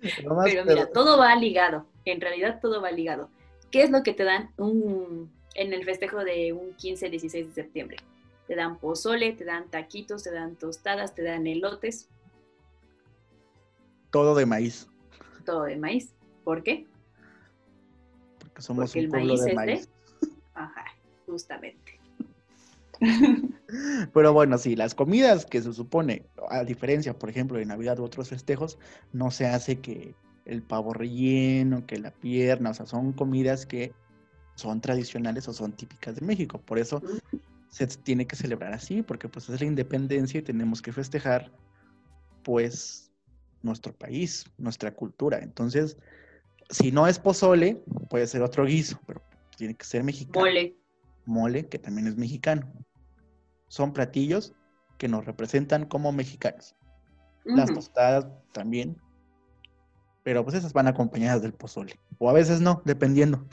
[SPEAKER 2] Pero mira, todo va ligado. En realidad todo va ligado. ¿Qué es lo que te dan un- en el festejo de un 15-16 de septiembre? Te dan pozole, te dan taquitos, te dan tostadas, te dan elotes,
[SPEAKER 1] todo de maíz,
[SPEAKER 2] todo de maíz. ¿Por qué?
[SPEAKER 1] porque somos
[SPEAKER 2] Porque
[SPEAKER 1] un
[SPEAKER 2] el
[SPEAKER 1] pueblo
[SPEAKER 2] maíz
[SPEAKER 1] de
[SPEAKER 2] es
[SPEAKER 1] maíz.
[SPEAKER 2] de... Ajá, justamente.
[SPEAKER 1] Pero bueno, sí, las comidas que se supone, a diferencia, por ejemplo, de Navidad u otros festejos, no se hace que el pavo relleno, que la pierna, o sea, son comidas que son tradicionales o son típicas de México. Por eso se tiene que celebrar así, porque pues es la independencia y tenemos que festejar, pues, nuestro país, nuestra cultura. Entonces, si no es pozole, puede ser otro guiso, pero tiene que ser mexicano
[SPEAKER 2] Mole.
[SPEAKER 1] mole, que también es mexicano. Son platillos que nos representan como mexicanos. Las tostadas también. Pero pues esas van acompañadas del pozole. O a veces no, dependiendo.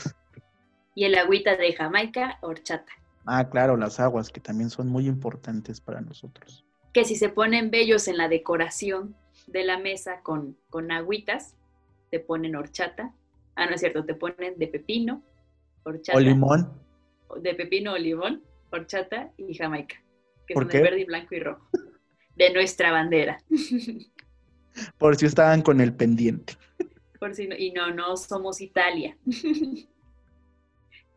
[SPEAKER 2] Y el agüita de Jamaica, horchata.
[SPEAKER 1] Ah, claro, las aguas, que también son muy importantes para nosotros.
[SPEAKER 2] Que si se ponen bellos en la decoración de la mesa con, con agüitas, te ponen horchata. Ah, no es cierto, te ponen de pepino, horchata.
[SPEAKER 1] O limón,
[SPEAKER 2] de pepino o limón, horchata y jamaica, que
[SPEAKER 1] ¿Por
[SPEAKER 2] son
[SPEAKER 1] qué?
[SPEAKER 2] de verde y blanco y rojo, de nuestra bandera.
[SPEAKER 1] por si estaban con el pendiente.
[SPEAKER 2] Por si no- y no, no somos Italia.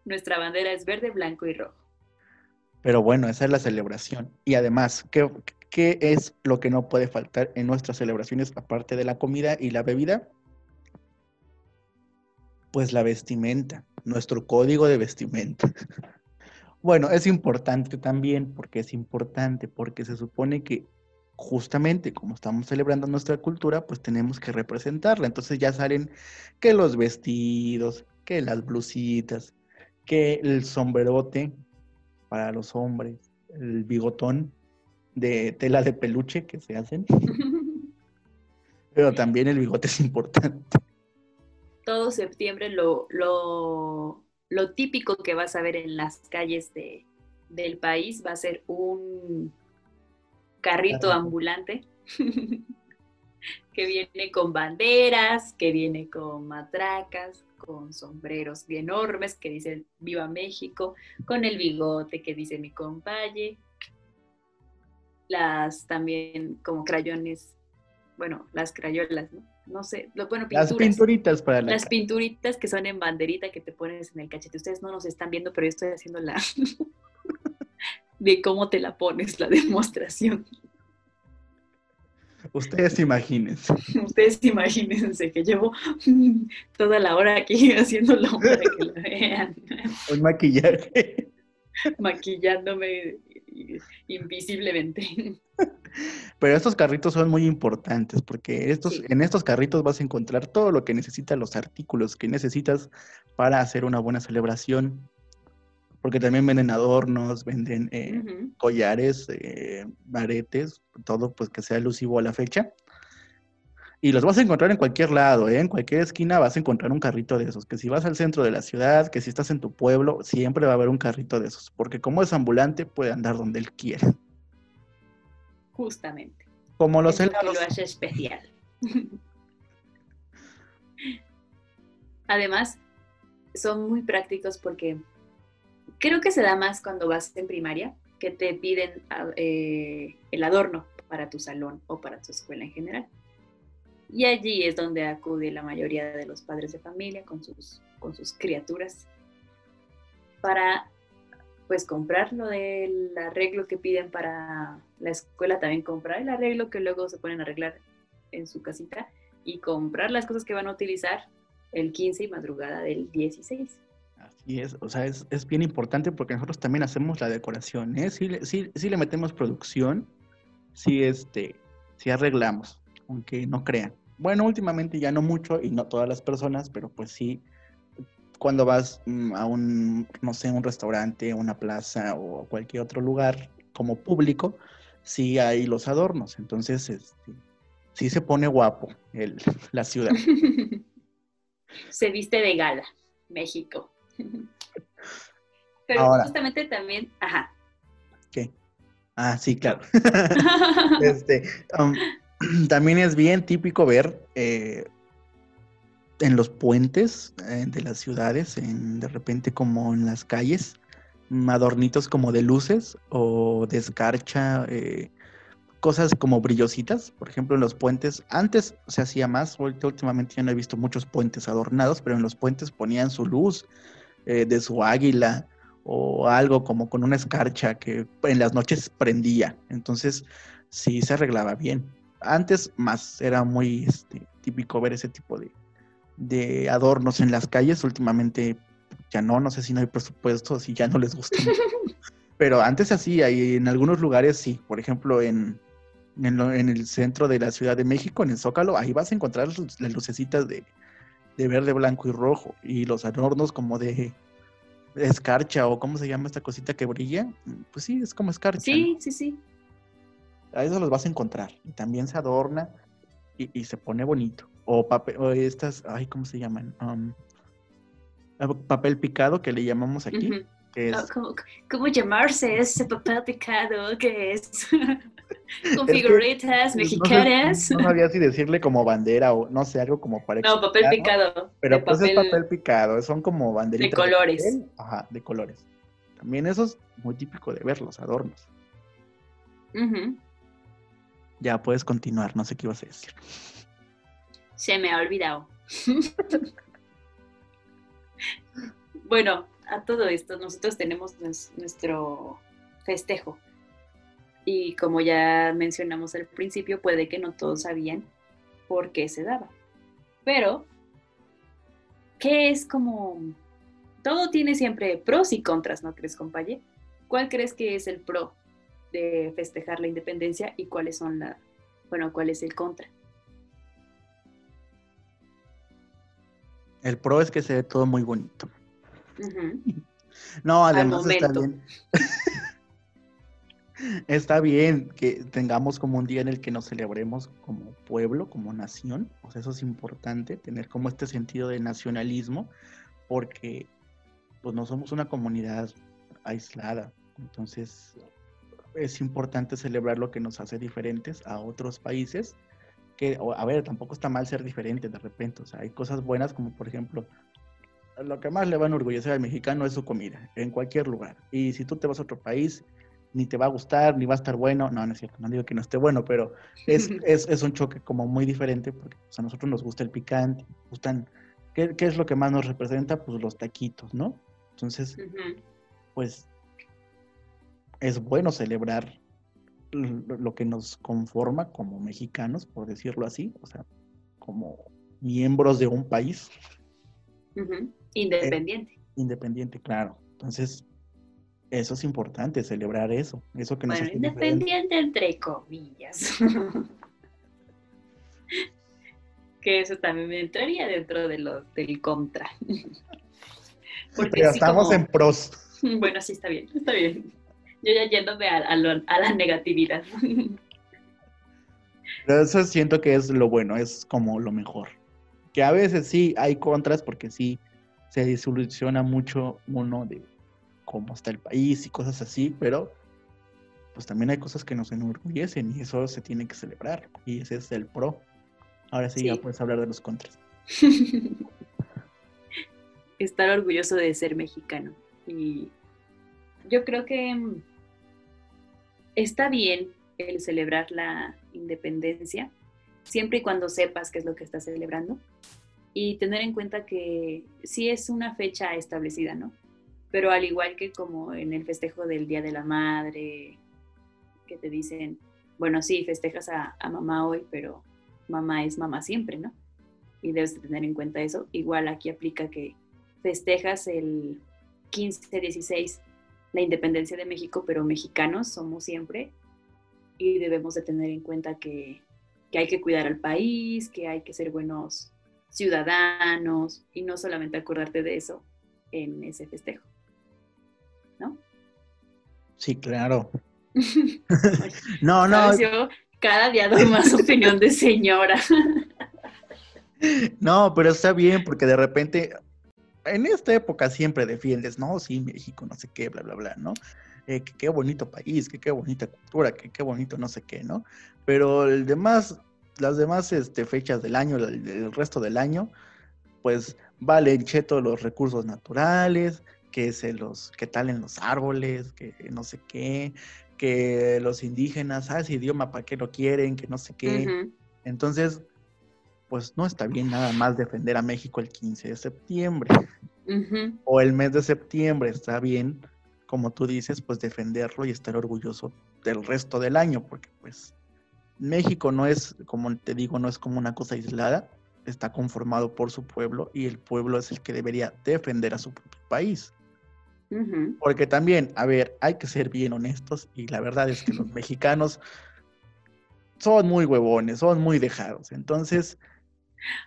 [SPEAKER 2] Nuestra bandera es verde, blanco y rojo.
[SPEAKER 1] Pero bueno, esa es la celebración. Y además, ¿qué, qué es lo que no puede faltar en nuestras celebraciones, aparte de la comida y la bebida? Pues la vestimenta, nuestro código de vestimenta. Bueno, es importante también, porque es importante, porque se supone que justamente como estamos celebrando nuestra cultura, pues tenemos que representarla. Entonces ya salen que los vestidos, que las blusitas, que el sombrerote para los hombres, el bigotón de tela de peluche que se hacen, pero también el bigote es importante.
[SPEAKER 2] Todo septiembre lo, lo, lo típico que vas a ver en las calles de, del país va a ser un carrito ambulante que viene con banderas, que viene con matracas, con sombreros enormes que dicen Viva México, con el bigote que dice mi compaye, las también como crayones, bueno, las crayolas, ¿no? No sé, lo, bueno,
[SPEAKER 1] Las
[SPEAKER 2] pinturas.
[SPEAKER 1] pinturitas para la
[SPEAKER 2] Las pinturitas que son en banderita que te pones en el cachete. Ustedes no nos están viendo, pero yo estoy haciendo la de cómo te la pones, la demostración.
[SPEAKER 1] Ustedes imagínense.
[SPEAKER 2] Ustedes imagínense que llevo toda la hora aquí haciéndolo para que lo vean,
[SPEAKER 1] Un maquillaje.
[SPEAKER 2] maquillándome invisiblemente.
[SPEAKER 1] Pero estos carritos son muy importantes porque estos,
[SPEAKER 2] Sí.
[SPEAKER 1] en estos carritos vas a encontrar todo lo que necesitas, los artículos que necesitas para hacer una buena celebración. Porque también venden adornos, venden eh, collares, eh, aretes, todo pues que sea elusivo a la fecha. Y los vas a encontrar en cualquier lado, ¿eh? en cualquier esquina vas a encontrar un carrito de esos. Que si vas al centro de la ciudad, que si estás en tu pueblo, siempre va a haber un carrito de esos. Porque como es ambulante, puede andar donde él quiera.
[SPEAKER 2] Justamente.
[SPEAKER 1] Como los helados.
[SPEAKER 2] lo hace especial. Además, son muy prácticos porque creo que se da más cuando vas en primaria, que te piden ah, eh, el adorno para tu salón o para tu escuela en general. Y allí es donde acude la mayoría de los padres de familia con sus, con sus criaturas para pues comprar lo del arreglo que piden para la escuela, también comprar el arreglo que luego se ponen a arreglar en su casita y comprar las cosas que van a utilizar el 15 y madrugada del 16.
[SPEAKER 1] Así es, o sea, es, es bien importante porque nosotros también hacemos la decoración, ¿eh? Sí, sí, sí le metemos producción, sí, este, sí arreglamos, aunque no crean. Bueno, últimamente ya no mucho y no todas las personas, pero pues sí, cuando vas mm, a un, no sé, un restaurante, una plaza o cualquier otro lugar como público, sí hay los adornos, entonces, este, sí se pone guapo el, la ciudad.
[SPEAKER 2] se viste de gala, México. Pero justamente también, ajá.
[SPEAKER 1] ¿Qué? Ah, sí, claro. este, um, también es bien típico ver eh, en los puentes eh, de las ciudades, de repente como en las calles, adornitos como de luces o de escarcha, eh, cosas como brillositas, por ejemplo en los puentes, antes se hacía más, últimamente ya no he visto muchos puentes adornados, pero en los puentes ponían su luz de su águila o algo como con una escarcha que en las noches prendía, entonces sí se arreglaba bien. Antes más era muy este, típico ver ese tipo de, de adornos en las calles, últimamente ya no, no sé si no hay presupuesto, si ya no les gusta. Pero antes así, hay en algunos lugares sí, por ejemplo en, en, el centro de la Ciudad de México, en el Zócalo, ahí vas a encontrar las lucecitas de, verde, blanco y rojo y los adornos como de, escarcha o cómo se llama esta cosita que brilla, pues sí, es como escarcha.
[SPEAKER 2] Sí, sí, sí.
[SPEAKER 1] A eso los vas a encontrar. Y también se adorna y, se pone bonito. O, papel, o estas, ay, ¿cómo se llaman? Um, papel picado que le llamamos aquí.
[SPEAKER 2] Ah, ¿Cómo, llamarse ese papel picado que es? Con figuritas mexicanas.
[SPEAKER 1] No, sabía si decirle como bandera o no sé, algo como para
[SPEAKER 2] No, papel picado.
[SPEAKER 1] Pero pues es papel picado, son como banderitas.
[SPEAKER 2] De colores.
[SPEAKER 1] Ajá, de colores. También eso es muy típico de ver, los adornos. Ya puedes continuar, no sé qué ibas a decir.
[SPEAKER 2] Se me ha olvidado. bueno, a todo esto, nosotros tenemos nuestro festejo. Y como ya mencionamos al principio, puede que no todos sabían por qué se daba. Pero, ¿qué es como... Todo tiene siempre pros y contras, ¿no crees, compañero? ¿Cuál crees que es el pro de festejar la independencia y cuáles son la... Bueno, cuál es el contra?
[SPEAKER 1] El pro es que se ve todo muy bonito. No, además está bien. está bien que tengamos como un día en el que nos celebremos como pueblo, como nación. O sea, eso es importante, tener como este sentido de nacionalismo, porque pues no somos una comunidad aislada. Entonces, es importante celebrar lo que nos hace diferentes a otros países. Que, a ver, tampoco está mal ser diferente de repente. O sea, hay cosas buenas como, por ejemplo, lo que más le va a enorgullecer al mexicano es su comida, en cualquier lugar. Y si tú te vas a otro país, ni te va a gustar, ni va a estar bueno. No, no es cierto, no digo que no esté bueno, pero es, es, un choque como muy diferente, porque pues, a nosotros nos gusta el picante, gustan, ¿qué, es lo que más nos representa? Pues los taquitos, ¿no? Entonces, pues es bueno celebrar lo que nos conforma como mexicanos, por decirlo así, o sea, como miembros de un país.
[SPEAKER 2] Independiente.
[SPEAKER 1] independiente, claro. Entonces, eso es importante, celebrar eso. Eso que nos
[SPEAKER 2] bueno, independiente entre comillas. que eso también entraría dentro de lo, del contra.
[SPEAKER 1] Porque Pero estamos en pros.
[SPEAKER 2] Bueno, sí, está bien, está bien. Yo ya yéndome a, a la negatividad.
[SPEAKER 1] Pero eso siento que es lo bueno, es como lo mejor. Que a veces sí hay contras porque sí se disoluciona mucho uno de cómo está el país y cosas así, pero pues también hay cosas que nos enorgullecen y eso se tiene que celebrar y ese es el pro. Ahora sí, ya puedes hablar de los contras.
[SPEAKER 2] Estar orgulloso de ser mexicano y yo creo que mm, está bien el celebrar la independencia siempre y cuando sepas qué es lo que estás celebrando y tener en cuenta que sí es una fecha establecida, ¿no? Pero al igual que como en el festejo del Día de la Madre, que te dicen, bueno, sí, festejas a, mamá hoy, pero mamá es mamá siempre, ¿no? Y debes tener en cuenta eso. Igual aquí aplica que festejas el 15, 16 la independencia de México, pero mexicanos somos siempre y debemos de tener en cuenta que, que hay que cuidar al país, que hay que ser buenos ciudadanos y no solamente acordarte de eso en ese festejo. ¿No?
[SPEAKER 1] Sí, claro. no, no.
[SPEAKER 2] cada día doy más opinión de señora.
[SPEAKER 1] no, pero está bien porque de repente en esta época siempre defiendes, no, sí, México, no sé qué, bla, bla, bla, ¿no? Eh, que qué bonito país, que qué bonita cultura, que qué bonito no sé qué, ¿no? Pero el demás, las demás este, fechas del año, el, resto del año, pues valen cheto los recursos naturales, que se los, que talen los árboles, que no sé qué, que los indígenas, ah, ese idioma, ¿para qué lo quieren? Que no sé qué. Entonces, pues no está bien nada más defender a México el 15 de septiembre. O el mes de septiembre está bien, como tú dices, pues defenderlo y estar orgulloso del resto del año, porque pues México no es, como te digo, no es como una cosa aislada, está conformado por su pueblo y el pueblo es el que debería defender a su propio país. Porque también, a ver, hay que ser bien honestos y la verdad es que los mexicanos son muy huevones, son muy dejados. Entonces,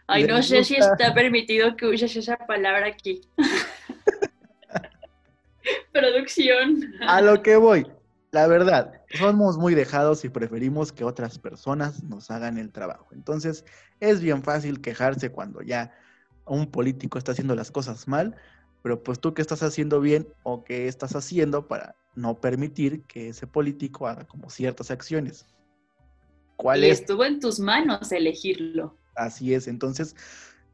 [SPEAKER 2] Ay, no sé si está permitido que uses esa palabra aquí. Producción.
[SPEAKER 1] A lo que voy. La verdad, somos muy dejados y preferimos que otras personas nos hagan el trabajo. Entonces, es bien fácil quejarse cuando ya un político está haciendo las cosas mal, pero pues tú qué estás haciendo bien o qué estás haciendo para no permitir que ese político haga como ciertas acciones.
[SPEAKER 2] ¿Cuál y estuvo en tus manos elegirlo.
[SPEAKER 1] Así es. Entonces,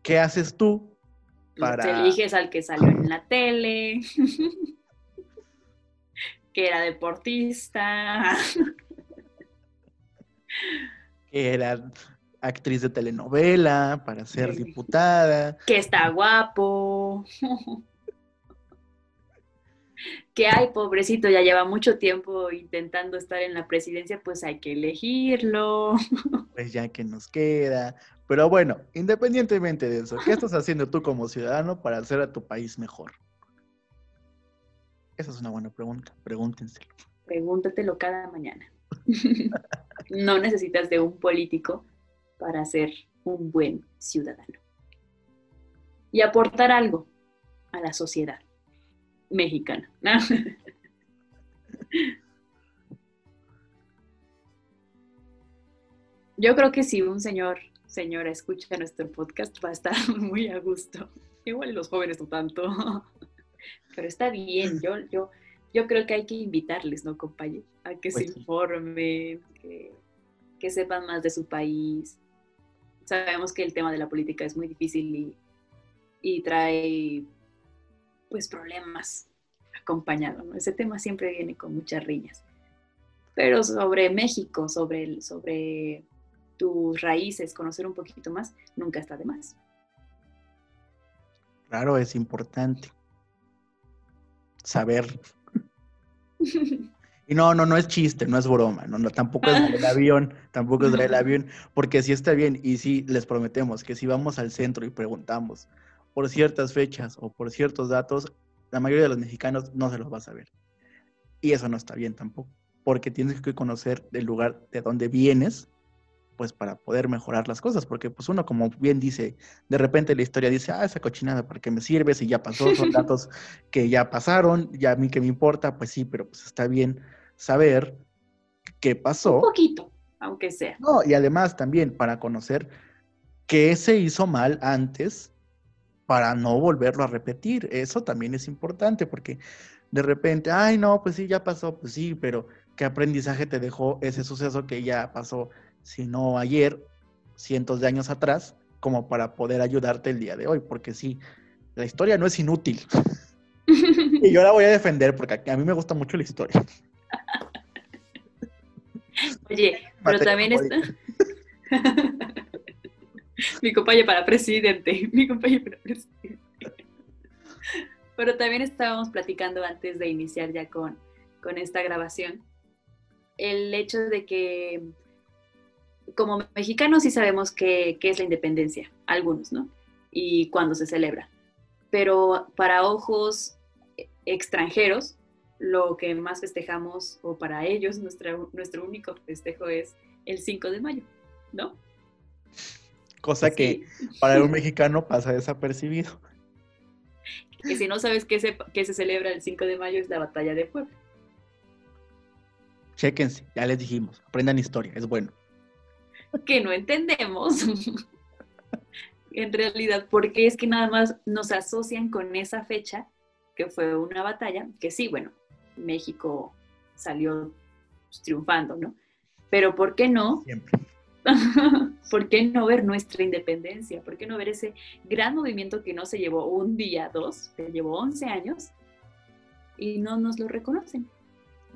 [SPEAKER 1] ¿qué haces tú
[SPEAKER 2] para. Te eliges al que salió en la tele, que era deportista.
[SPEAKER 1] que era actriz de telenovela para ser diputada.
[SPEAKER 2] Que está guapo. que ay, pobrecito, ya lleva mucho tiempo intentando estar en la presidencia, pues hay que elegirlo.
[SPEAKER 1] Pues ya que nos queda. Pero bueno, independientemente de eso, ¿qué estás haciendo tú como ciudadano para hacer a tu país mejor? Esa es una buena pregunta, pregúntenselo.
[SPEAKER 2] Pregúntatelo cada mañana. no necesitas de un político para ser un buen ciudadano. Y aportar algo a la sociedad mexicana. Yo creo que si un señor señora escucha nuestro podcast va a estar muy a gusto. Igual los jóvenes no tanto. Pero está bien, yo, yo, yo creo que hay que invitarles, ¿no, compañero? A que se pues informen, que, que, sepan más de su país. Sabemos que el tema de la política es muy difícil y, y trae pues problemas acompañados. ¿no? Ese tema siempre viene con muchas riñas. Pero sobre México, sobre, sobre tus raíces, conocer un poquito más, nunca está de más.
[SPEAKER 1] Claro, es importante saber. Y no, no, no es chiste, no es broma, no, no tampoco es del avión, tampoco es del avión, porque si está bien y si les prometemos que si vamos al centro y preguntamos por ciertas fechas o por ciertos datos, la mayoría de los mexicanos no se los va a saber. Y eso no está bien tampoco, porque tienes que conocer el lugar de donde vienes pues para poder mejorar las cosas, porque pues uno como bien dice, de repente la historia dice, ah, esa cochinada, ¿para qué me sirve? Si ya pasó, son datos que ya pasaron, ya a mí que me importa, pues sí, pero pues está bien saber qué pasó.
[SPEAKER 2] Un poquito, aunque sea.
[SPEAKER 1] No, y además también para conocer qué se hizo mal antes para no volverlo a repetir. Eso también es importante porque de repente, ay, no, pues sí, ya pasó, pues sí, pero ¿qué aprendizaje te dejó ese suceso que ya pasó? Sino ayer, cientos de años atrás, como para poder ayudarte el día de hoy, porque sí, la historia no es inútil. y yo la voy a defender porque a mí me gusta mucho la historia.
[SPEAKER 2] Oye, pero también está... mi compañero para presidente, mi compañero para presidente. Pero también estábamos platicando antes de iniciar ya con, con esta grabación, el hecho de que como mexicanos sí sabemos qué, es la independencia, algunos, ¿no? Y cuándo se celebra. Pero para ojos extranjeros, lo que más festejamos, o para ellos, nuestro único festejo es el 5 de mayo, ¿no?
[SPEAKER 1] Cosa que para un mexicano pasa desapercibido.
[SPEAKER 2] Que si no sabes qué se, qué se celebra el 5 de mayo es la batalla de Puebla.
[SPEAKER 1] Chéquense, ya les dijimos, aprendan historia, es bueno
[SPEAKER 2] que no entendemos. en realidad, porque es que nada más nos asocian con esa fecha, que fue una batalla, que sí, bueno, México salió pues, triunfando, ¿no? Pero ¿por qué no?
[SPEAKER 1] Siempre.
[SPEAKER 2] ¿Por qué no ver nuestra independencia? ¿Por qué no ver ese gran movimiento que no se llevó un día, dos, se llevó 11 años y no nos lo reconocen?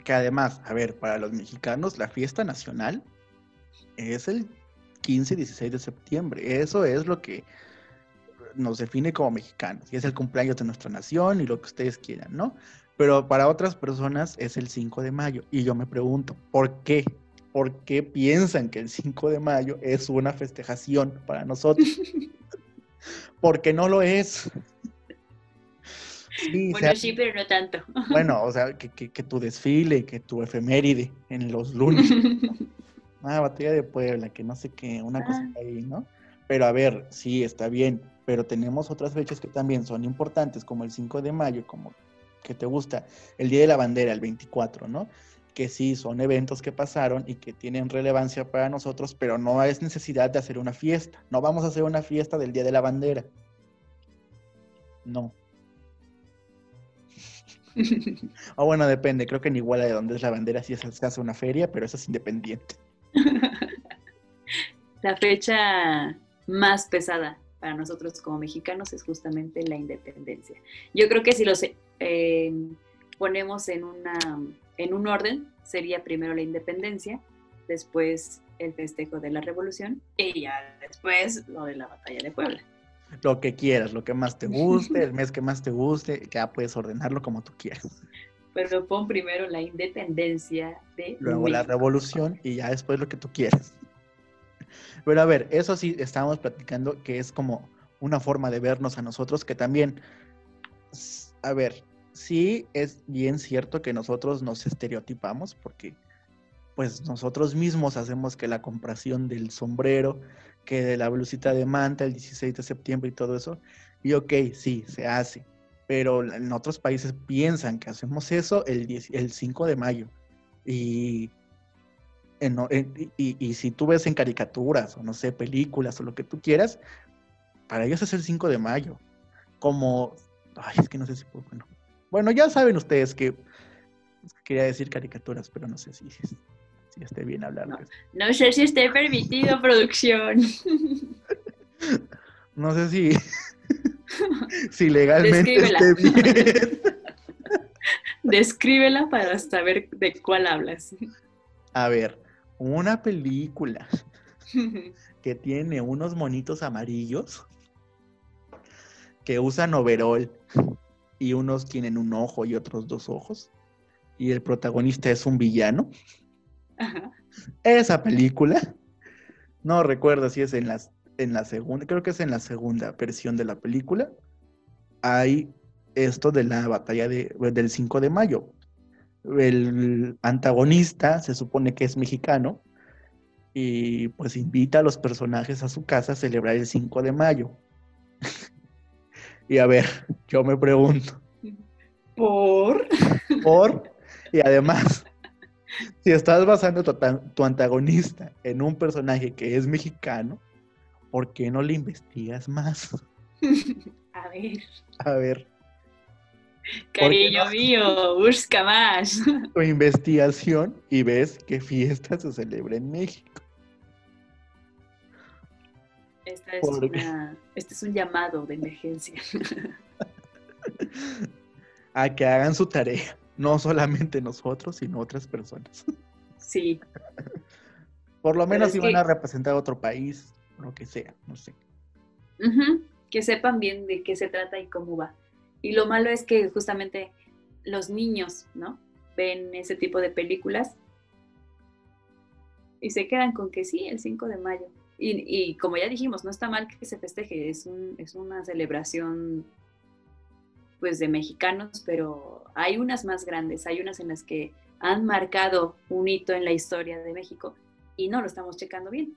[SPEAKER 1] Que además, a ver, para los mexicanos la fiesta nacional es el 15 y 16 de septiembre. Eso es lo que nos define como mexicanos. Y es el cumpleaños de nuestra nación y lo que ustedes quieran, ¿no? Pero para otras personas es el 5 de mayo. Y yo me pregunto, ¿por qué? ¿Por qué piensan que el 5 de mayo es una festejación para nosotros? Porque no lo es.
[SPEAKER 2] bueno, sí, pero no tanto.
[SPEAKER 1] Bueno, o sea, que, que, tu desfile, que tu efeméride en los lunes. ah, batalla de Puebla, que no sé qué, una cosa ah. ahí, ¿no? Pero a ver, sí, está bien, pero tenemos otras fechas que también son importantes, como el 5 de mayo, como que te gusta, el Día de la Bandera, el 24, ¿no? Que sí, son eventos que pasaron y que tienen relevancia para nosotros, pero no es necesidad de hacer una fiesta. No vamos a hacer una fiesta del Día de la Bandera. No. o bueno, depende. Creo que en Iguala de donde es la bandera sí se hace una feria, pero eso es independiente.
[SPEAKER 2] La fecha más pesada para nosotros como mexicanos es justamente la independencia. Yo creo que si los eh, ponemos en, una, en un orden, sería primero la independencia, después el festejo de la revolución y ya después lo de la batalla de Puebla.
[SPEAKER 1] Lo que quieras, lo que más te guste, el mes que más te guste, ya puedes ordenarlo como tú quieras.
[SPEAKER 2] Pero pon primero la independencia de...
[SPEAKER 1] Luego la revolución y ya después lo que tú quieras. Pero a ver, eso sí estábamos platicando que es como una forma de vernos a nosotros que también, a ver, sí es bien cierto que nosotros nos estereotipamos porque pues nosotros mismos hacemos que la compración del sombrero, que de la blusita de manta el 16 de septiembre y todo eso, y ok, sí, se hace, pero en otros países piensan que hacemos eso el, el 5 de mayo. Y y, si tú ves en caricaturas o no sé, películas o lo que tú quieras, para ellos es el 5 de mayo. Como, ay, es que no sé si puedo, bueno. Bueno, ya saben ustedes que quería decir caricaturas, pero no sé si, si, esté bien hablar.
[SPEAKER 2] No, no sé si esté permitido, producción.
[SPEAKER 1] no sé si, si legalmente esté bien.
[SPEAKER 2] Descríbela para saber de cuál hablas.
[SPEAKER 1] A ver, una película que tiene unos monitos amarillos que usan overol y unos tienen un ojo y otros dos ojos y el protagonista es un villano. Esa película, no recuerdo si es en, las, en la segunda, creo que es en la segunda versión de la película, hay esto de la batalla de, del 5 de mayo el antagonista se supone que es mexicano y pues invita a los personajes a su casa a celebrar el 5 de mayo. y a ver, yo me pregunto.
[SPEAKER 2] ¿Por?
[SPEAKER 1] ¿Por? Y además, si estás basando tu, tu antagonista en un personaje que es mexicano, ¿por qué no le investigas más?
[SPEAKER 2] A ver.
[SPEAKER 1] A ver.
[SPEAKER 2] Cariño mío, busca más.
[SPEAKER 1] Tu investigación y ves qué fiesta se celebra en México.
[SPEAKER 2] este es un llamado de emergencia.
[SPEAKER 1] A que hagan su tarea, no solamente nosotros, sino otras personas.
[SPEAKER 2] Sí.
[SPEAKER 1] Por lo menos si van a representar a otro país, lo que sea, no sé.
[SPEAKER 2] Que sepan bien de qué se trata y cómo va. Y lo malo es que justamente los niños, ¿no? Ven ese tipo de películas y se quedan con que sí, el 5 de mayo. Y, como ya dijimos, no está mal que se festeje, es, es una celebración pues de mexicanos, pero hay unas más grandes, hay unas en las que han marcado un hito en la historia de México y no lo estamos checando bien.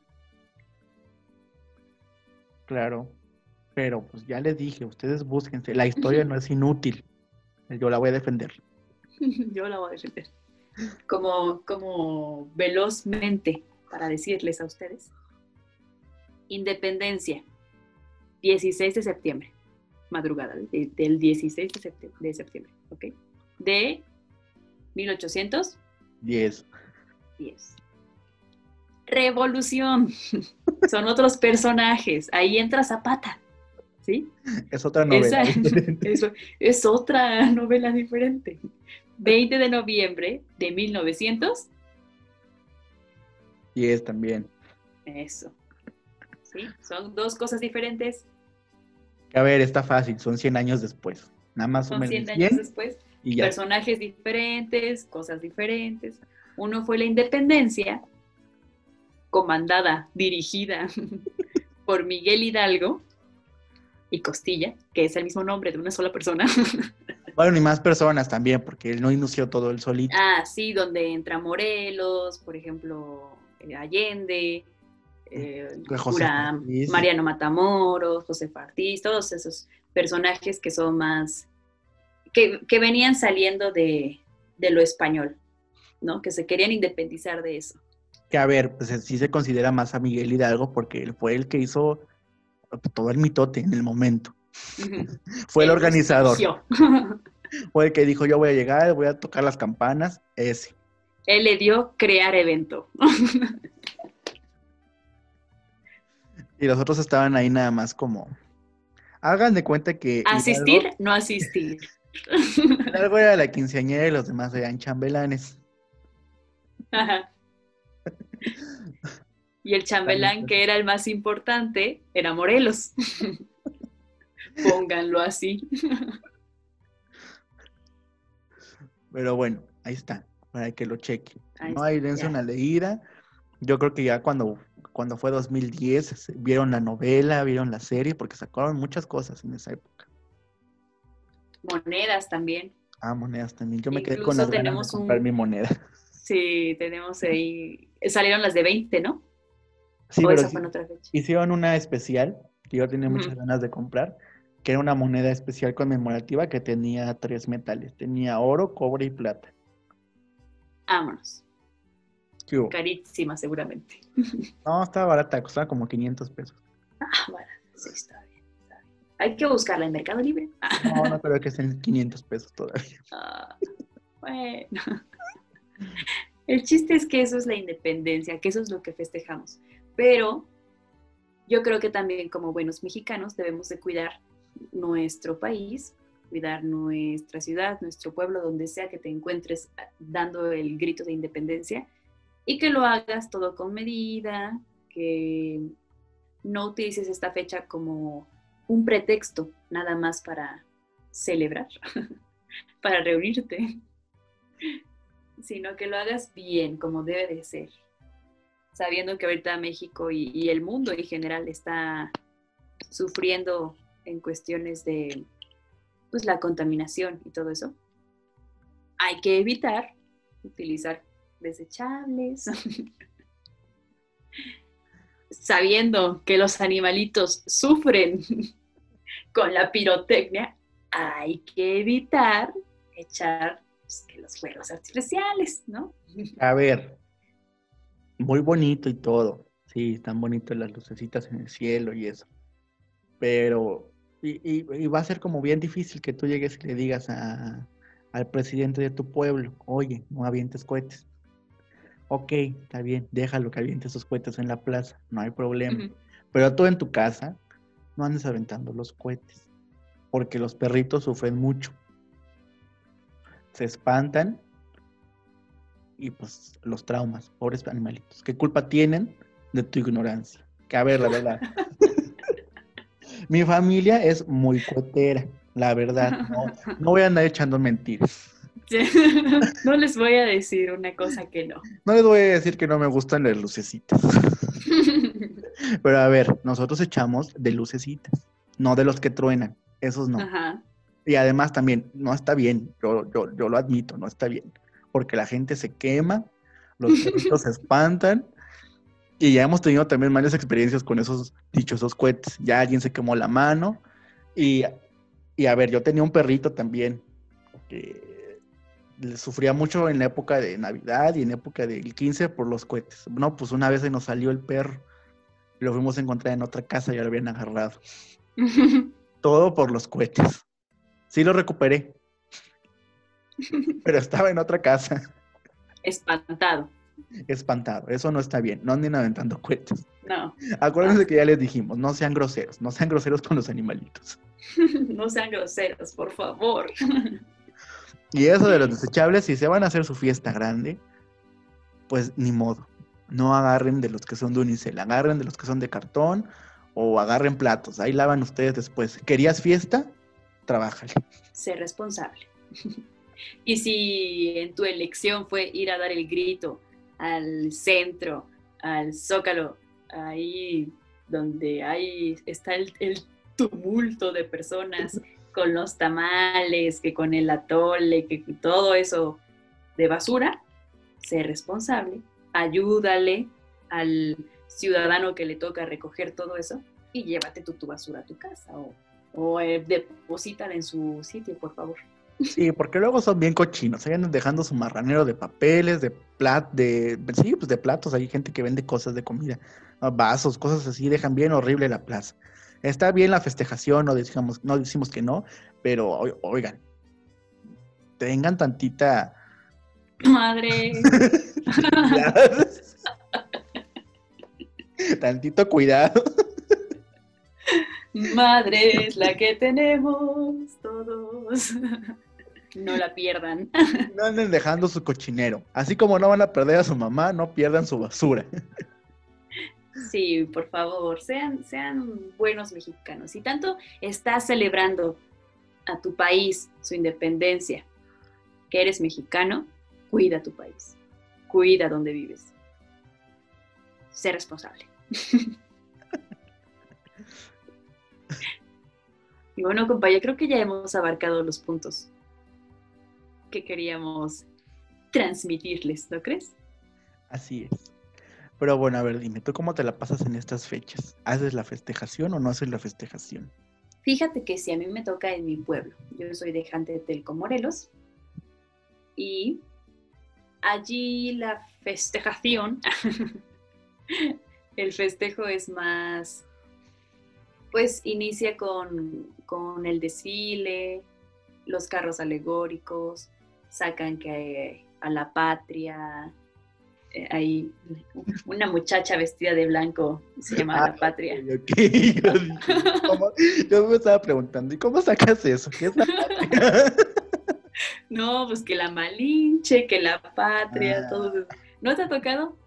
[SPEAKER 1] Claro, pero pues ya les dije, ustedes búsquense, la historia no es inútil, yo la voy a defender.
[SPEAKER 2] yo la voy a defender. Como, como velozmente para decirles a ustedes. Independencia. 16 de septiembre, madrugada del 16 de septiembre, de septiembre, ¿ok? De 1810. 10. Revolución. Son otros personajes. Ahí entra Zapata. ¿Sí?
[SPEAKER 1] Es otra novela.
[SPEAKER 2] es otra novela diferente. 20 de noviembre de 1900.
[SPEAKER 1] Y es también.
[SPEAKER 2] Eso. ¿Sí? Son dos cosas diferentes.
[SPEAKER 1] A ver, está fácil, son 100 años después. Nada más
[SPEAKER 2] son 100 años después. Y Personajes diferentes, cosas diferentes. Uno fue la independencia, comandada, dirigida por Miguel Hidalgo y Costilla, que es el mismo nombre de una sola persona.
[SPEAKER 1] Bueno, y más personas también, porque él no inició todo el solito.
[SPEAKER 2] Ah, sí, donde entra Morelos, por ejemplo, eh, Allende, eh, Mariano Matamoros, José Fartís, todos esos personajes que son más, que, venían saliendo de, lo español, ¿no? Que se querían independizar de eso.
[SPEAKER 1] Que a ver, pues sí se considera más a Miguel Hidalgo porque él fue el que hizo todo el mitote en el momento. Fue el organizador. Fue el que dijo, yo voy a llegar, voy a tocar las campanas, ese.
[SPEAKER 2] Él le dio crear evento.
[SPEAKER 1] y los otros estaban ahí nada más como, hagan de cuenta que...
[SPEAKER 2] Asistir, no asistir.
[SPEAKER 1] Algo era la quinceañera y los demás eran chambelanes.
[SPEAKER 2] Y el chambelán que era el más importante era Morelos. Pónganlo así.
[SPEAKER 1] Pero bueno, ahí está, para que lo chequen. no hay dense una leída. Yo creo que ya cuando, cuando fue 2010 vieron la novela, vieron la serie, porque sacaron muchas cosas en esa época.
[SPEAKER 2] Monedas también.
[SPEAKER 1] Ah, monedas también. Yo me quedé con las ganas de comprar mi moneda.
[SPEAKER 2] Sí, tenemos ahí. Salieron las de 20, ¿no?
[SPEAKER 1] Sí, pero hicieron una especial que yo tenía muchas ganas de comprar, que era una moneda especial conmemorativa que tenía tres metales. Tenía oro, cobre y plata.
[SPEAKER 2] Vámonos. Carísima, seguramente.
[SPEAKER 1] No, estaba barata, costaba como 500 pesos.
[SPEAKER 2] Ah, bueno, sí, está bien, Hay que buscarla en Mercado Libre.
[SPEAKER 1] No, no creo que sean 500 pesos todavía.
[SPEAKER 2] Ah, bueno. El chiste es que eso es la independencia, que eso es lo que festejamos. Pero yo creo que también como buenos mexicanos debemos de cuidar nuestro país, cuidar nuestra ciudad, nuestro pueblo, donde sea que te encuentres dando el grito de independencia y que lo hagas todo con medida, que no utilices esta fecha como un pretexto nada más para celebrar, para reunirte, sino que lo hagas bien, como debe de ser, sabiendo que ahorita México y, el mundo en general está sufriendo en cuestiones de pues, la contaminación y todo eso, hay que evitar utilizar desechables, sabiendo que los animalitos sufren con la pirotecnia, hay que evitar echar pues, los fuegos artificiales, ¿no?
[SPEAKER 1] A ver, muy bonito y todo, sí, están bonitas las lucecitas en el cielo y eso, pero y, va a ser como bien difícil que tú llegues y le digas al presidente de tu pueblo, oye, no avientes cohetes. Ok, está bien, déjalo que aviente esos cohetes en la plaza, no hay problema. Pero tú en tu casa no andes aventando los cohetes, porque los perritos sufren mucho. Se espantan y pues los traumas, pobres animalitos. ¿Qué culpa tienen de tu ignorancia? Que a ver, la verdad. Mi familia es muy cotera, la verdad. No, voy a andar echando mentiras.
[SPEAKER 2] No les voy a decir una cosa que no.
[SPEAKER 1] No les voy a decir que no me gustan las lucecitas. Pero a ver, nosotros echamos de lucecitas, no de los que truenan. Esos no. Y además también, no está bien, yo, yo, yo lo admito, no está bien. Porque la gente se quema, los perritos se espantan y ya hemos tenido también malas experiencias con esos dichosos cohetes. Ya alguien se quemó la mano. Y, a ver, yo tenía un perrito también que sufría mucho en la época de Navidad y en la época del 15 por los cohetes. No, pues una vez se nos salió el perro. Lo fuimos a encontrar en otra casa y ya lo habían agarrado. Todo por los cohetes. Sí lo recuperé. Pero estaba en otra casa.
[SPEAKER 2] Espantado.
[SPEAKER 1] Espantado. Eso no está bien. No anden aventando cohetes.
[SPEAKER 2] No.
[SPEAKER 1] Acuérdense que ya les dijimos, no sean groseros. No sean groseros con los animalitos.
[SPEAKER 2] no sean groseros, por favor.
[SPEAKER 1] Y eso de los desechables, si se van a hacer su fiesta grande, pues ni modo. No agarren de los que son de unicel, agarren de los que son de cartón o agarren platos. Ahí lavan ustedes después. ¿Querías fiesta? Trabájale.
[SPEAKER 2] Sé responsable. Y si en tu elección fue ir a dar el grito al centro, al zócalo, ahí donde ahí está el, el tumulto de personas con los tamales, que con el atole, que todo eso de basura, sé responsable, ayúdale al ciudadano que le toca recoger todo eso y llévate tu, tu basura a tu casa o, o eh, deposítala en su sitio, por favor.
[SPEAKER 1] Sí, porque luego son bien cochinos, ahí andan dejando su marranero de papeles, de plat, de sí, pues de platos, hay gente que vende cosas de comida, vasos, cosas así, dejan bien horrible la plaza. Está bien la festejación, no decimos, no decimos que no, pero oigan, tengan tantita
[SPEAKER 2] Madre.
[SPEAKER 1] Tantito cuidado.
[SPEAKER 2] Madre es la que tenemos todos. No la pierdan.
[SPEAKER 1] No anden dejando su cochinero. Así como no van a perder a su mamá, no pierdan su basura.
[SPEAKER 2] Sí, por favor, sean, sean buenos mexicanos. Si tanto estás celebrando a tu país, su independencia, que eres mexicano, cuida tu país, cuida donde vives. Sé responsable. y bueno, compañero, creo que ya hemos abarcado los puntos que queríamos transmitirles, ¿no crees?
[SPEAKER 1] Así es. Pero bueno, a ver, dime, ¿tú cómo te la pasas en estas fechas? ¿Haces la festejación o no haces la festejación?
[SPEAKER 2] Fíjate que si a mí me toca en mi pueblo, yo soy de Jante de Telco, Morelos, y allí la festejación, el festejo es más, pues inicia con, con el desfile, los carros alegóricos, sacan que a la patria, eh, hay una muchacha vestida de blanco, se llama La ah, Patria.
[SPEAKER 1] Yo, me estaba preguntando, ¿y cómo sacas eso? ¿Qué es la patria?
[SPEAKER 2] No, pues que la Malinche, que la Patria, ah. todo eso. ¿No te ha tocado?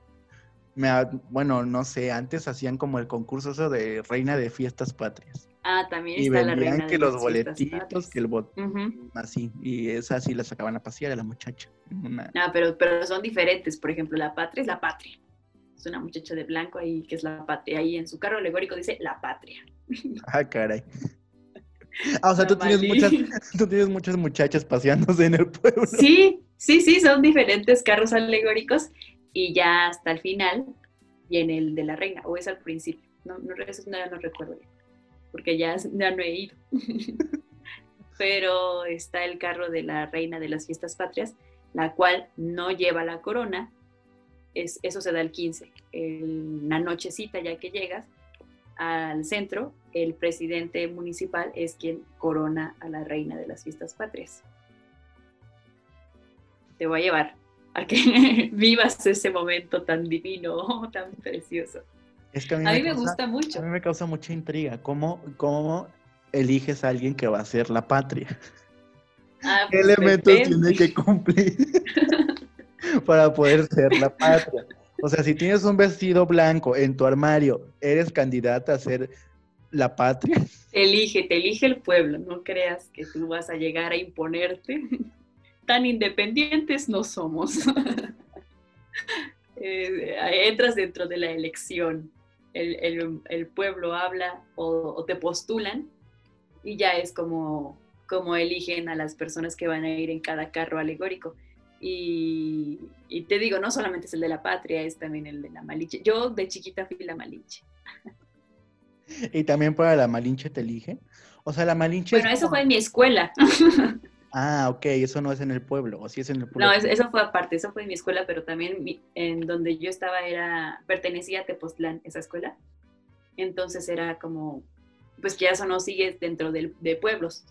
[SPEAKER 1] Me bueno, no sé, antes hacían como el concurso eso de Reina de Fiestas Patrias.
[SPEAKER 2] Ah, también está la reina
[SPEAKER 1] que los boletitos, que el bot, así, y esa sí la sacaban a pasear a la muchacha.
[SPEAKER 2] Ah, pero, pero son diferentes, por ejemplo, la patria es la patria. Es una muchacha de blanco ahí que es la patria, ahí en su carro alegórico dice la patria.
[SPEAKER 1] Ah, caray. Ah, o sea, tú tienes, muchas, tú tienes muchas muchachas paseándose en el pueblo.
[SPEAKER 2] Sí, sí, sí, son diferentes carros alegóricos y ya hasta el final viene el de la reina, o es al principio. No, no, eso no, no recuerdo bien, porque ya, ya no he ido. Pero está el carro de la reina de las fiestas patrias, la cual no lleva la corona. Es, eso se da el 15, el, la nochecita ya que llegas al centro, el presidente municipal es quien corona a la reina de las fiestas patrias. Te voy a llevar a que vivas ese momento tan divino, tan precioso. A mí, me, gusta mucho.
[SPEAKER 1] A mí me causa mucha intriga. ¿Cómo, cómo eliges a alguien que va a ser la patria? Ah, ¿Qué pues elementos tiene que cumplir para poder ser la patria? O sea, si tienes un vestido blanco en tu armario, ¿eres candidata a ser la patria?
[SPEAKER 2] Elige, te elige el pueblo, no creas que tú vas a llegar a imponerte. Tan independientes no somos. Eh, entras dentro de la elección. El, pueblo habla o, te postulan y ya es como, como eligen a las personas que van a ir en cada carro alegórico. Y, te digo, no solamente es el de la patria, es también el de la Malinche. Yo de chiquita fui la Malinche.
[SPEAKER 1] ¿Y también para la Malinche te eligen? O sea, la Malinche...
[SPEAKER 2] Bueno, eso fue en mi escuela.
[SPEAKER 1] Ah, ok, eso no es en el pueblo, o sí es en el pueblo.
[SPEAKER 2] No, eso fue aparte, eso fue en mi escuela, pero también en donde yo estaba era, pertenecía a Tepoztlán, esa escuela. Entonces era como pues que ya eso no sigue dentro de pueblos.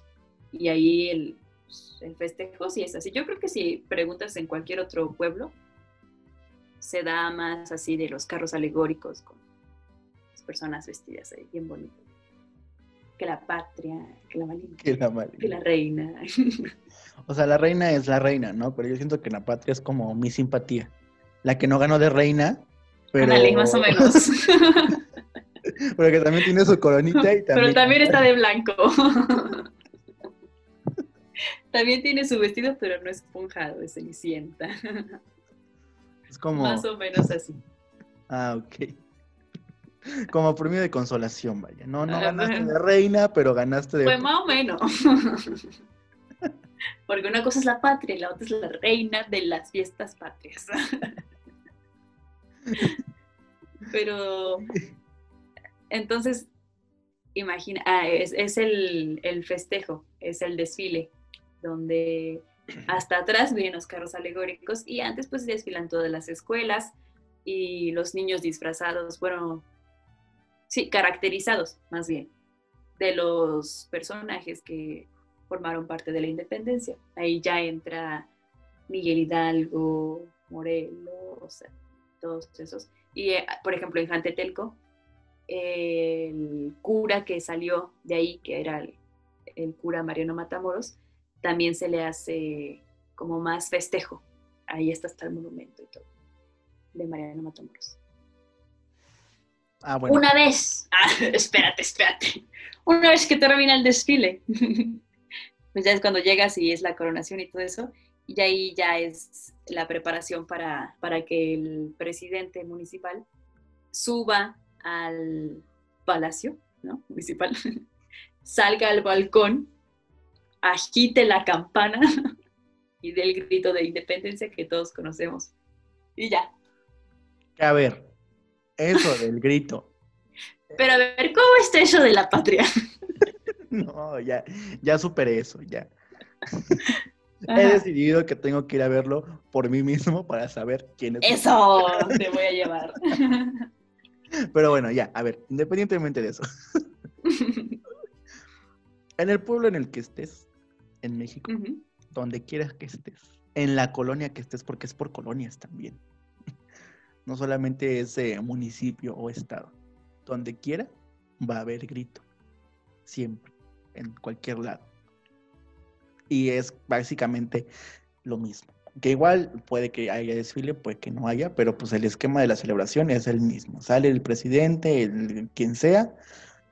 [SPEAKER 2] Y ahí el, pues, el festejo sí es así. Yo creo que si preguntas en cualquier otro pueblo, se da más así de los carros alegóricos con las personas vestidas ahí, bien bonitas. Que la patria, que la
[SPEAKER 1] que la,
[SPEAKER 2] que la reina.
[SPEAKER 1] O sea, la reina es la reina, ¿no? Pero yo siento que la patria es como mi simpatía. La que no ganó de reina, pero...
[SPEAKER 2] más o menos.
[SPEAKER 1] pero que también tiene su coronita y también...
[SPEAKER 2] Pero también está de blanco. También tiene su vestido, pero no esponjado, es cenicienta.
[SPEAKER 1] Es como...
[SPEAKER 2] Más o menos así.
[SPEAKER 1] Ah, ok. Como premio de consolación, vaya. No, no ganaste de reina, pero ganaste de...
[SPEAKER 2] Fue más o menos. Porque una cosa es la patria y la otra es la reina de las fiestas patrias. Pero entonces, imagina, ah, es, el, el, festejo, es el desfile donde hasta atrás vienen los carros alegóricos y antes pues desfilan todas las escuelas y los niños disfrazados, bueno, sí, caracterizados más bien, de los personajes que formaron parte de la independencia. Ahí ya entra Miguel Hidalgo, Morelos, todos esos. Y, eh, por ejemplo, en Jantetelco, el cura que salió de ahí, que era el cura Mariano Matamoros, también se le hace como más festejo. Ahí está hasta el monumento y todo, de Mariano Matamoros.
[SPEAKER 1] Ah, bueno.
[SPEAKER 2] Una vez, ah, espérate, espérate, una vez que termina el desfile, pues ya es cuando llegas y es la coronación y todo eso, y ahí ya es la preparación para, para que el presidente municipal suba al palacio ¿no? municipal, salga al balcón agite la campana y del grito de independencia que todos conocemos. Y ya.
[SPEAKER 1] A ver, eso del grito.
[SPEAKER 2] Pero a ver, ¿cómo está eso de la patria?
[SPEAKER 1] no, ya, ya superé eso, ya. He decidido que tengo que ir a verlo por mí mismo para saber quién es.
[SPEAKER 2] Eso te voy a llevar.
[SPEAKER 1] Pero bueno, ya, a ver, independientemente de eso. en el pueblo en el que estés, en México, donde quieras que estés, en la colonia que estés, porque es por colonias también. No solamente es municipio o estado. Donde quiera va a haber grito. Siempre, en cualquier lado. Y es básicamente lo mismo. Que igual puede que haya desfile, puede que no haya, pero pues el esquema de la celebración es el mismo. Sale el presidente, el, quien sea,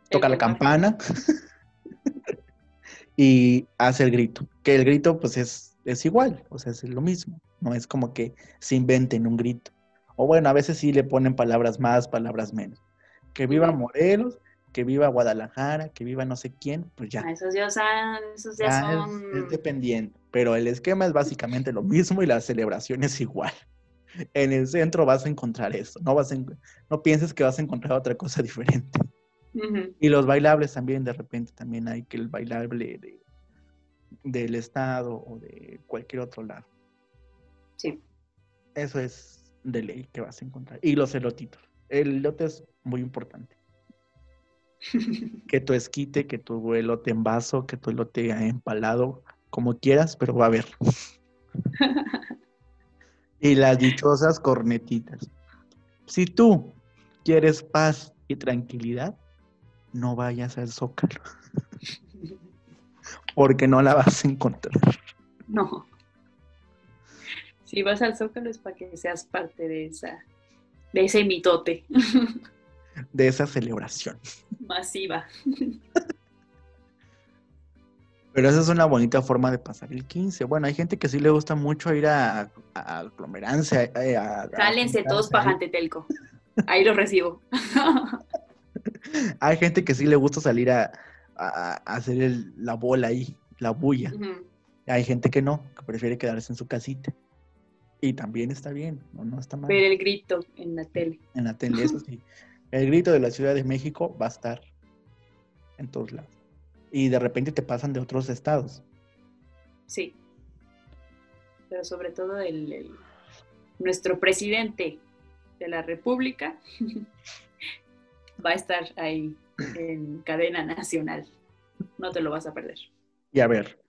[SPEAKER 1] toca la campana. y hace el grito. Que el grito pues es, es igual, o sea, es lo mismo. No es como que se inventen un grito. O bueno, a veces sí le ponen palabras más, palabras menos. Que viva Morelos, que viva Guadalajara, que viva no sé quién, pues ya.
[SPEAKER 2] Esos ya, son, esos ya, son...
[SPEAKER 1] Es, dependiendo, pero el esquema es básicamente lo mismo y la celebración es igual. En el centro vas a encontrar eso, no, vas no pienses que vas a encontrar otra cosa diferente. Y los bailables también, de repente, también hay que el bailable de, del Estado o de cualquier otro lado.
[SPEAKER 2] Sí.
[SPEAKER 1] Eso es de ley que vas a encontrar. Y los elotitos. El elote es muy importante. que tu esquite, que tu elote en vaso, que tu elote empalado, como quieras, pero va a haber. y las dichosas cornetitas. Si tú quieres paz y tranquilidad, no vayas al zócalo. Porque no la vas a encontrar.
[SPEAKER 2] No. Si vas al zócalo es para que seas parte de esa, de ese mitote.
[SPEAKER 1] De esa celebración.
[SPEAKER 2] Masiva.
[SPEAKER 1] Pero esa es una bonita forma de pasar el 15. Bueno, hay gente que sí le gusta mucho ir a, aglomerarse. A,
[SPEAKER 2] Cálense todos para Jantetelco. Ahí los recibo.
[SPEAKER 1] Hay gente que sí le gusta salir a, hacer la bola ahí, la bulla. Hay gente que no, que prefiere quedarse en su casita. Y también está bien, no, está mal.
[SPEAKER 2] Ver el grito en la tele.
[SPEAKER 1] En la tele, eso sí. El grito de la Ciudad de México va a estar en todos lados. Y de repente te pasan de otros estados.
[SPEAKER 2] Sí. Pero sobre todo el nuestro presidente de la República va a estar ahí en cadena nacional. No te lo vas a perder.
[SPEAKER 1] Y a ver,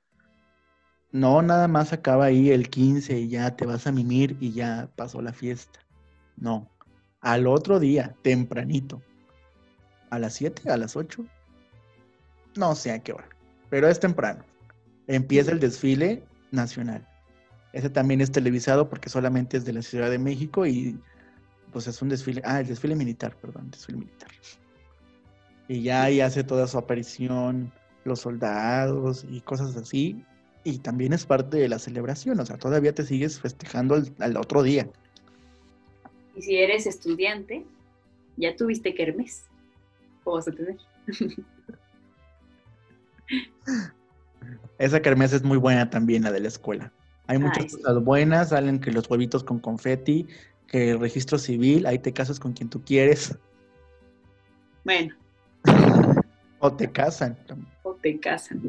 [SPEAKER 1] no nada más acaba ahí el 15 y ya te vas a mimir y ya pasó la fiesta. No, al otro día, tempranito, a las 7, a las 8, no sé a qué hora, pero es temprano. Empieza el desfile nacional. Ese también es televisado porque solamente es de la Ciudad de México y pues es un desfile, ah, el desfile militar, perdón, desfile militar. Y ya ahí hace toda su aparición los soldados y cosas así. Y también es parte de la celebración, o sea, todavía te sigues festejando al, otro día.
[SPEAKER 2] Y si eres estudiante, ya tuviste kermés. O vas a tener.
[SPEAKER 1] Esa kermés es muy buena también, la de la escuela. Hay muchas cosas buenas, salen que los huevitos con confeti, que el registro civil, ahí te casas con quien tú quieres.
[SPEAKER 2] Bueno.
[SPEAKER 1] o te casan.
[SPEAKER 2] O te casan.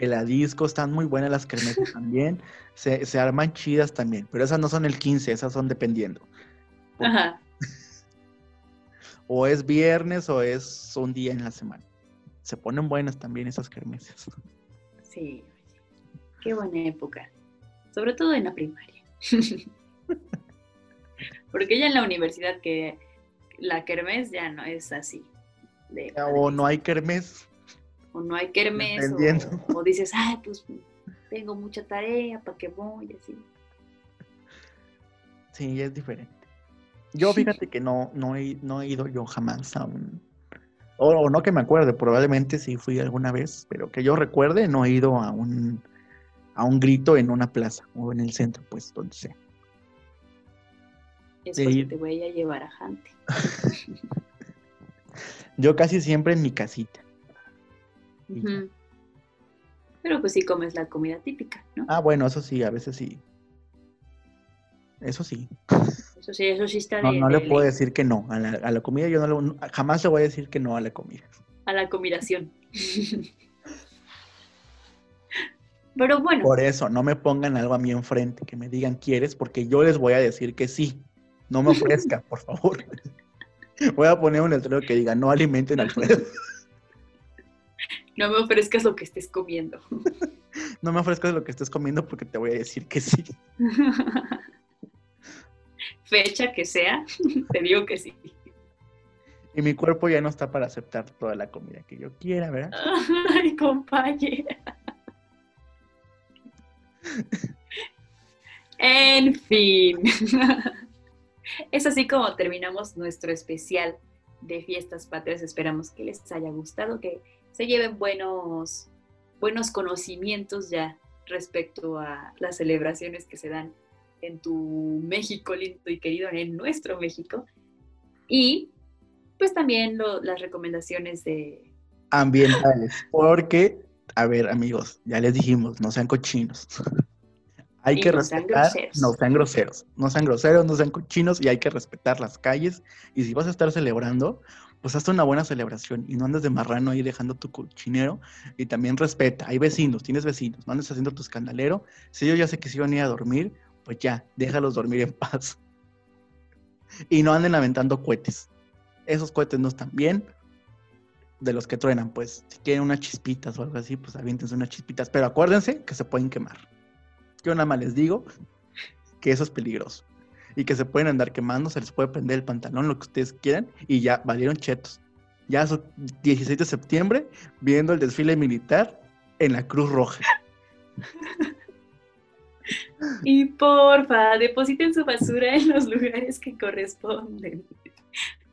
[SPEAKER 1] El disco, están muy buenas las kermeses también. Se, se, arman chidas también, pero esas no son el 15, esas son dependiendo. Ajá. o es viernes o es un día en la semana. Se ponen buenas también esas kermeses.
[SPEAKER 2] Sí, qué buena época. Sobre todo en la primaria. Porque ya en la universidad que la kermés ya no es así.
[SPEAKER 1] o no hay kermés.
[SPEAKER 2] O no hay kermés. O, dices, ay, pues tengo mucha tarea, ¿para qué voy? Así.
[SPEAKER 1] Sí, es diferente. Yo fíjate que no, no, he, no he ido yo jamás a un... O, no que me acuerde, probablemente sí fui alguna vez, pero que yo recuerde, no he ido a un, a un grito en una plaza o en el centro, pues, donde sea.
[SPEAKER 2] Es porque te voy a llevar a Jante.
[SPEAKER 1] Yo casi siempre en mi casita.
[SPEAKER 2] Pero pues sí comes la comida típica, ¿no?
[SPEAKER 1] Ah, bueno, eso sí, a veces sí. Eso sí.
[SPEAKER 2] Eso sí, eso sí está
[SPEAKER 1] No, no le puedo decir que no. A la, comida yo no le, jamás le voy a decir que no a la comida.
[SPEAKER 2] A la combinación. Pero bueno.
[SPEAKER 1] Por eso, no me pongan algo a mí enfrente, que me digan quieres, porque yo les voy a decir que sí. No me ofrezca, por favor. Voy a poner un letrero que diga, no alimenten al Alfredo.
[SPEAKER 2] No me ofrezcas lo que estés comiendo.
[SPEAKER 1] No me ofrezcas lo que estés comiendo porque te voy a decir que sí.
[SPEAKER 2] Fecha que sea, te digo que sí.
[SPEAKER 1] Y mi cuerpo ya no está para aceptar toda la comida que yo quiera, ¿verdad?
[SPEAKER 2] Ay, compañera. En fin. Es así como terminamos nuestro especial de fiestas patrias. Esperamos que les haya gustado, que se lleven buenos, buenos conocimientos ya respecto a las celebraciones que se dan en tu México lindo y querido, en nuestro México. Y pues también las recomendaciones de...
[SPEAKER 1] Ambientales, porque, a ver amigos, ya les dijimos, no sean cochinos. Hay que respetar, no sean groseros, no sean groseros, no sean cochinos y hay que respetar las calles. Y si vas a estar celebrando, pues hazte una buena celebración y no andes de marrano ahí dejando tu cochinero y también respeta. Hay vecinos, tienes vecinos, no andes haciendo tu escandalero. Si ellos ya se quisieron ir a dormir, pues ya, déjalos dormir en paz. Y no anden aventando cohetes. Esos cohetes no están bien. De los que truenan, pues si quieren unas chispitas o algo así, pues aviéntense unas chispitas. Pero acuérdense que se pueden quemar. Yo nada más les digo que eso es peligroso y que se pueden andar quemando, se les puede prender el pantalón, lo que ustedes quieran, y ya valieron chetos. Ya es 16 de septiembre viendo el desfile militar en la Cruz Roja.
[SPEAKER 2] Y porfa, depositen su basura en los lugares que corresponden.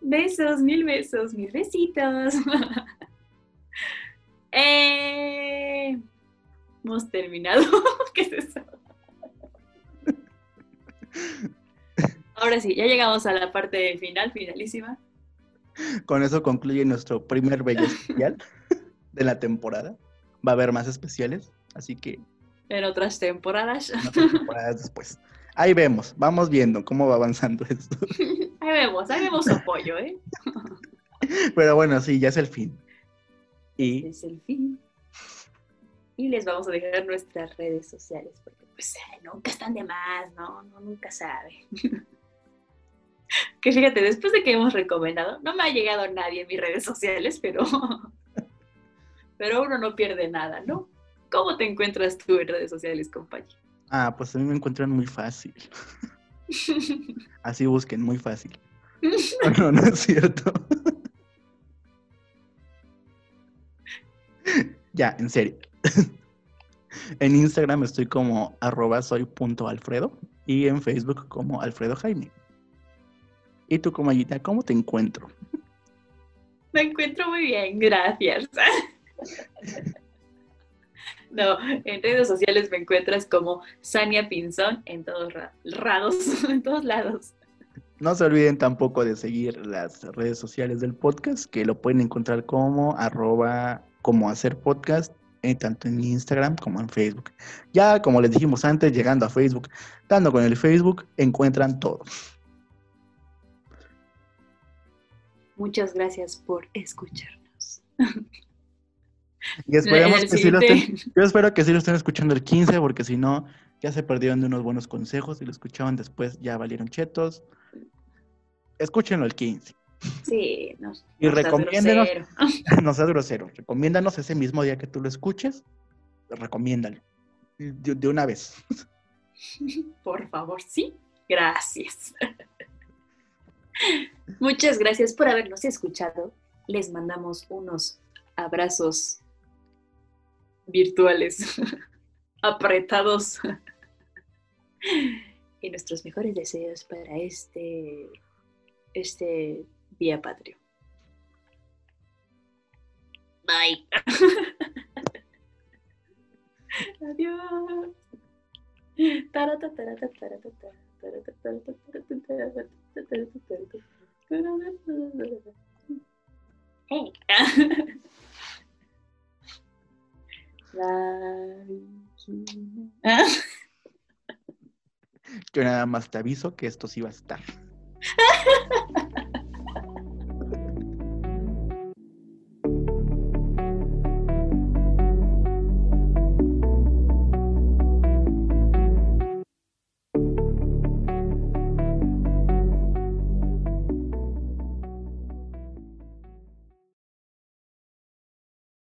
[SPEAKER 2] Besos, mil besos, mil besitos. eh, hemos terminado. ¿Qué es eso? Ahora sí, ya llegamos a la parte final, finalísima.
[SPEAKER 1] Con eso concluye nuestro primer bello especial de la temporada. Va a haber más especiales, así que...
[SPEAKER 2] En otras temporadas. En
[SPEAKER 1] otras temporadas después. Ahí vemos, vamos viendo cómo va avanzando esto.
[SPEAKER 2] Ahí vemos, ahí vemos apoyo, ¿eh?
[SPEAKER 1] Pero bueno, sí, ya es el fin.
[SPEAKER 2] Y... Es el fin. Y les vamos a dejar nuestras redes sociales, porque pues nunca están de más, ¿no? no nunca sabe. Que fíjate, después de que hemos recomendado, no me ha llegado nadie en mis redes sociales, pero, pero uno no pierde nada, ¿no? ¿Cómo te encuentras tú en redes sociales, compañero?
[SPEAKER 1] Ah, pues a mí me encuentran muy fácil. Así busquen, muy fácil. No, no es cierto. ya, en serio. En Instagram estoy como arroba soy punto Alfredo y en Facebook como Alfredo Jaime. ¿Y tú, Comayita, cómo te encuentro?
[SPEAKER 2] Me encuentro muy bien, gracias. No, en redes sociales me encuentras como Sania Pinzón en todos lados, en todos lados.
[SPEAKER 1] No se olviden tampoco de seguir las redes sociales del podcast, que lo pueden encontrar como arroba como hacer podcast, eh, tanto en Instagram como en Facebook. Ya como les dijimos antes, llegando a Facebook, dando con el Facebook, encuentran todo.
[SPEAKER 2] Muchas gracias por escucharnos.
[SPEAKER 1] Y esperemos que sí lo estén, yo espero que sí lo estén escuchando el 15, porque si no, ya se perdieron de unos buenos consejos y lo escuchaban después, ya valieron chetos. Escúchenlo el 15.
[SPEAKER 2] Sí, no,
[SPEAKER 1] y no recomiéndenos, no seas grosero, recomiéndanos ese mismo día que tú lo escuches, recomiéndalo de, de una vez.
[SPEAKER 2] Por favor, sí, gracias. Muchas gracias por habernos escuchado. Les mandamos unos abrazos virtuales, apretados. y nuestros mejores deseos para este, este día patrio. Bye. Adiós. Hey.
[SPEAKER 1] Yo nada más te aviso que esto sí va a estar.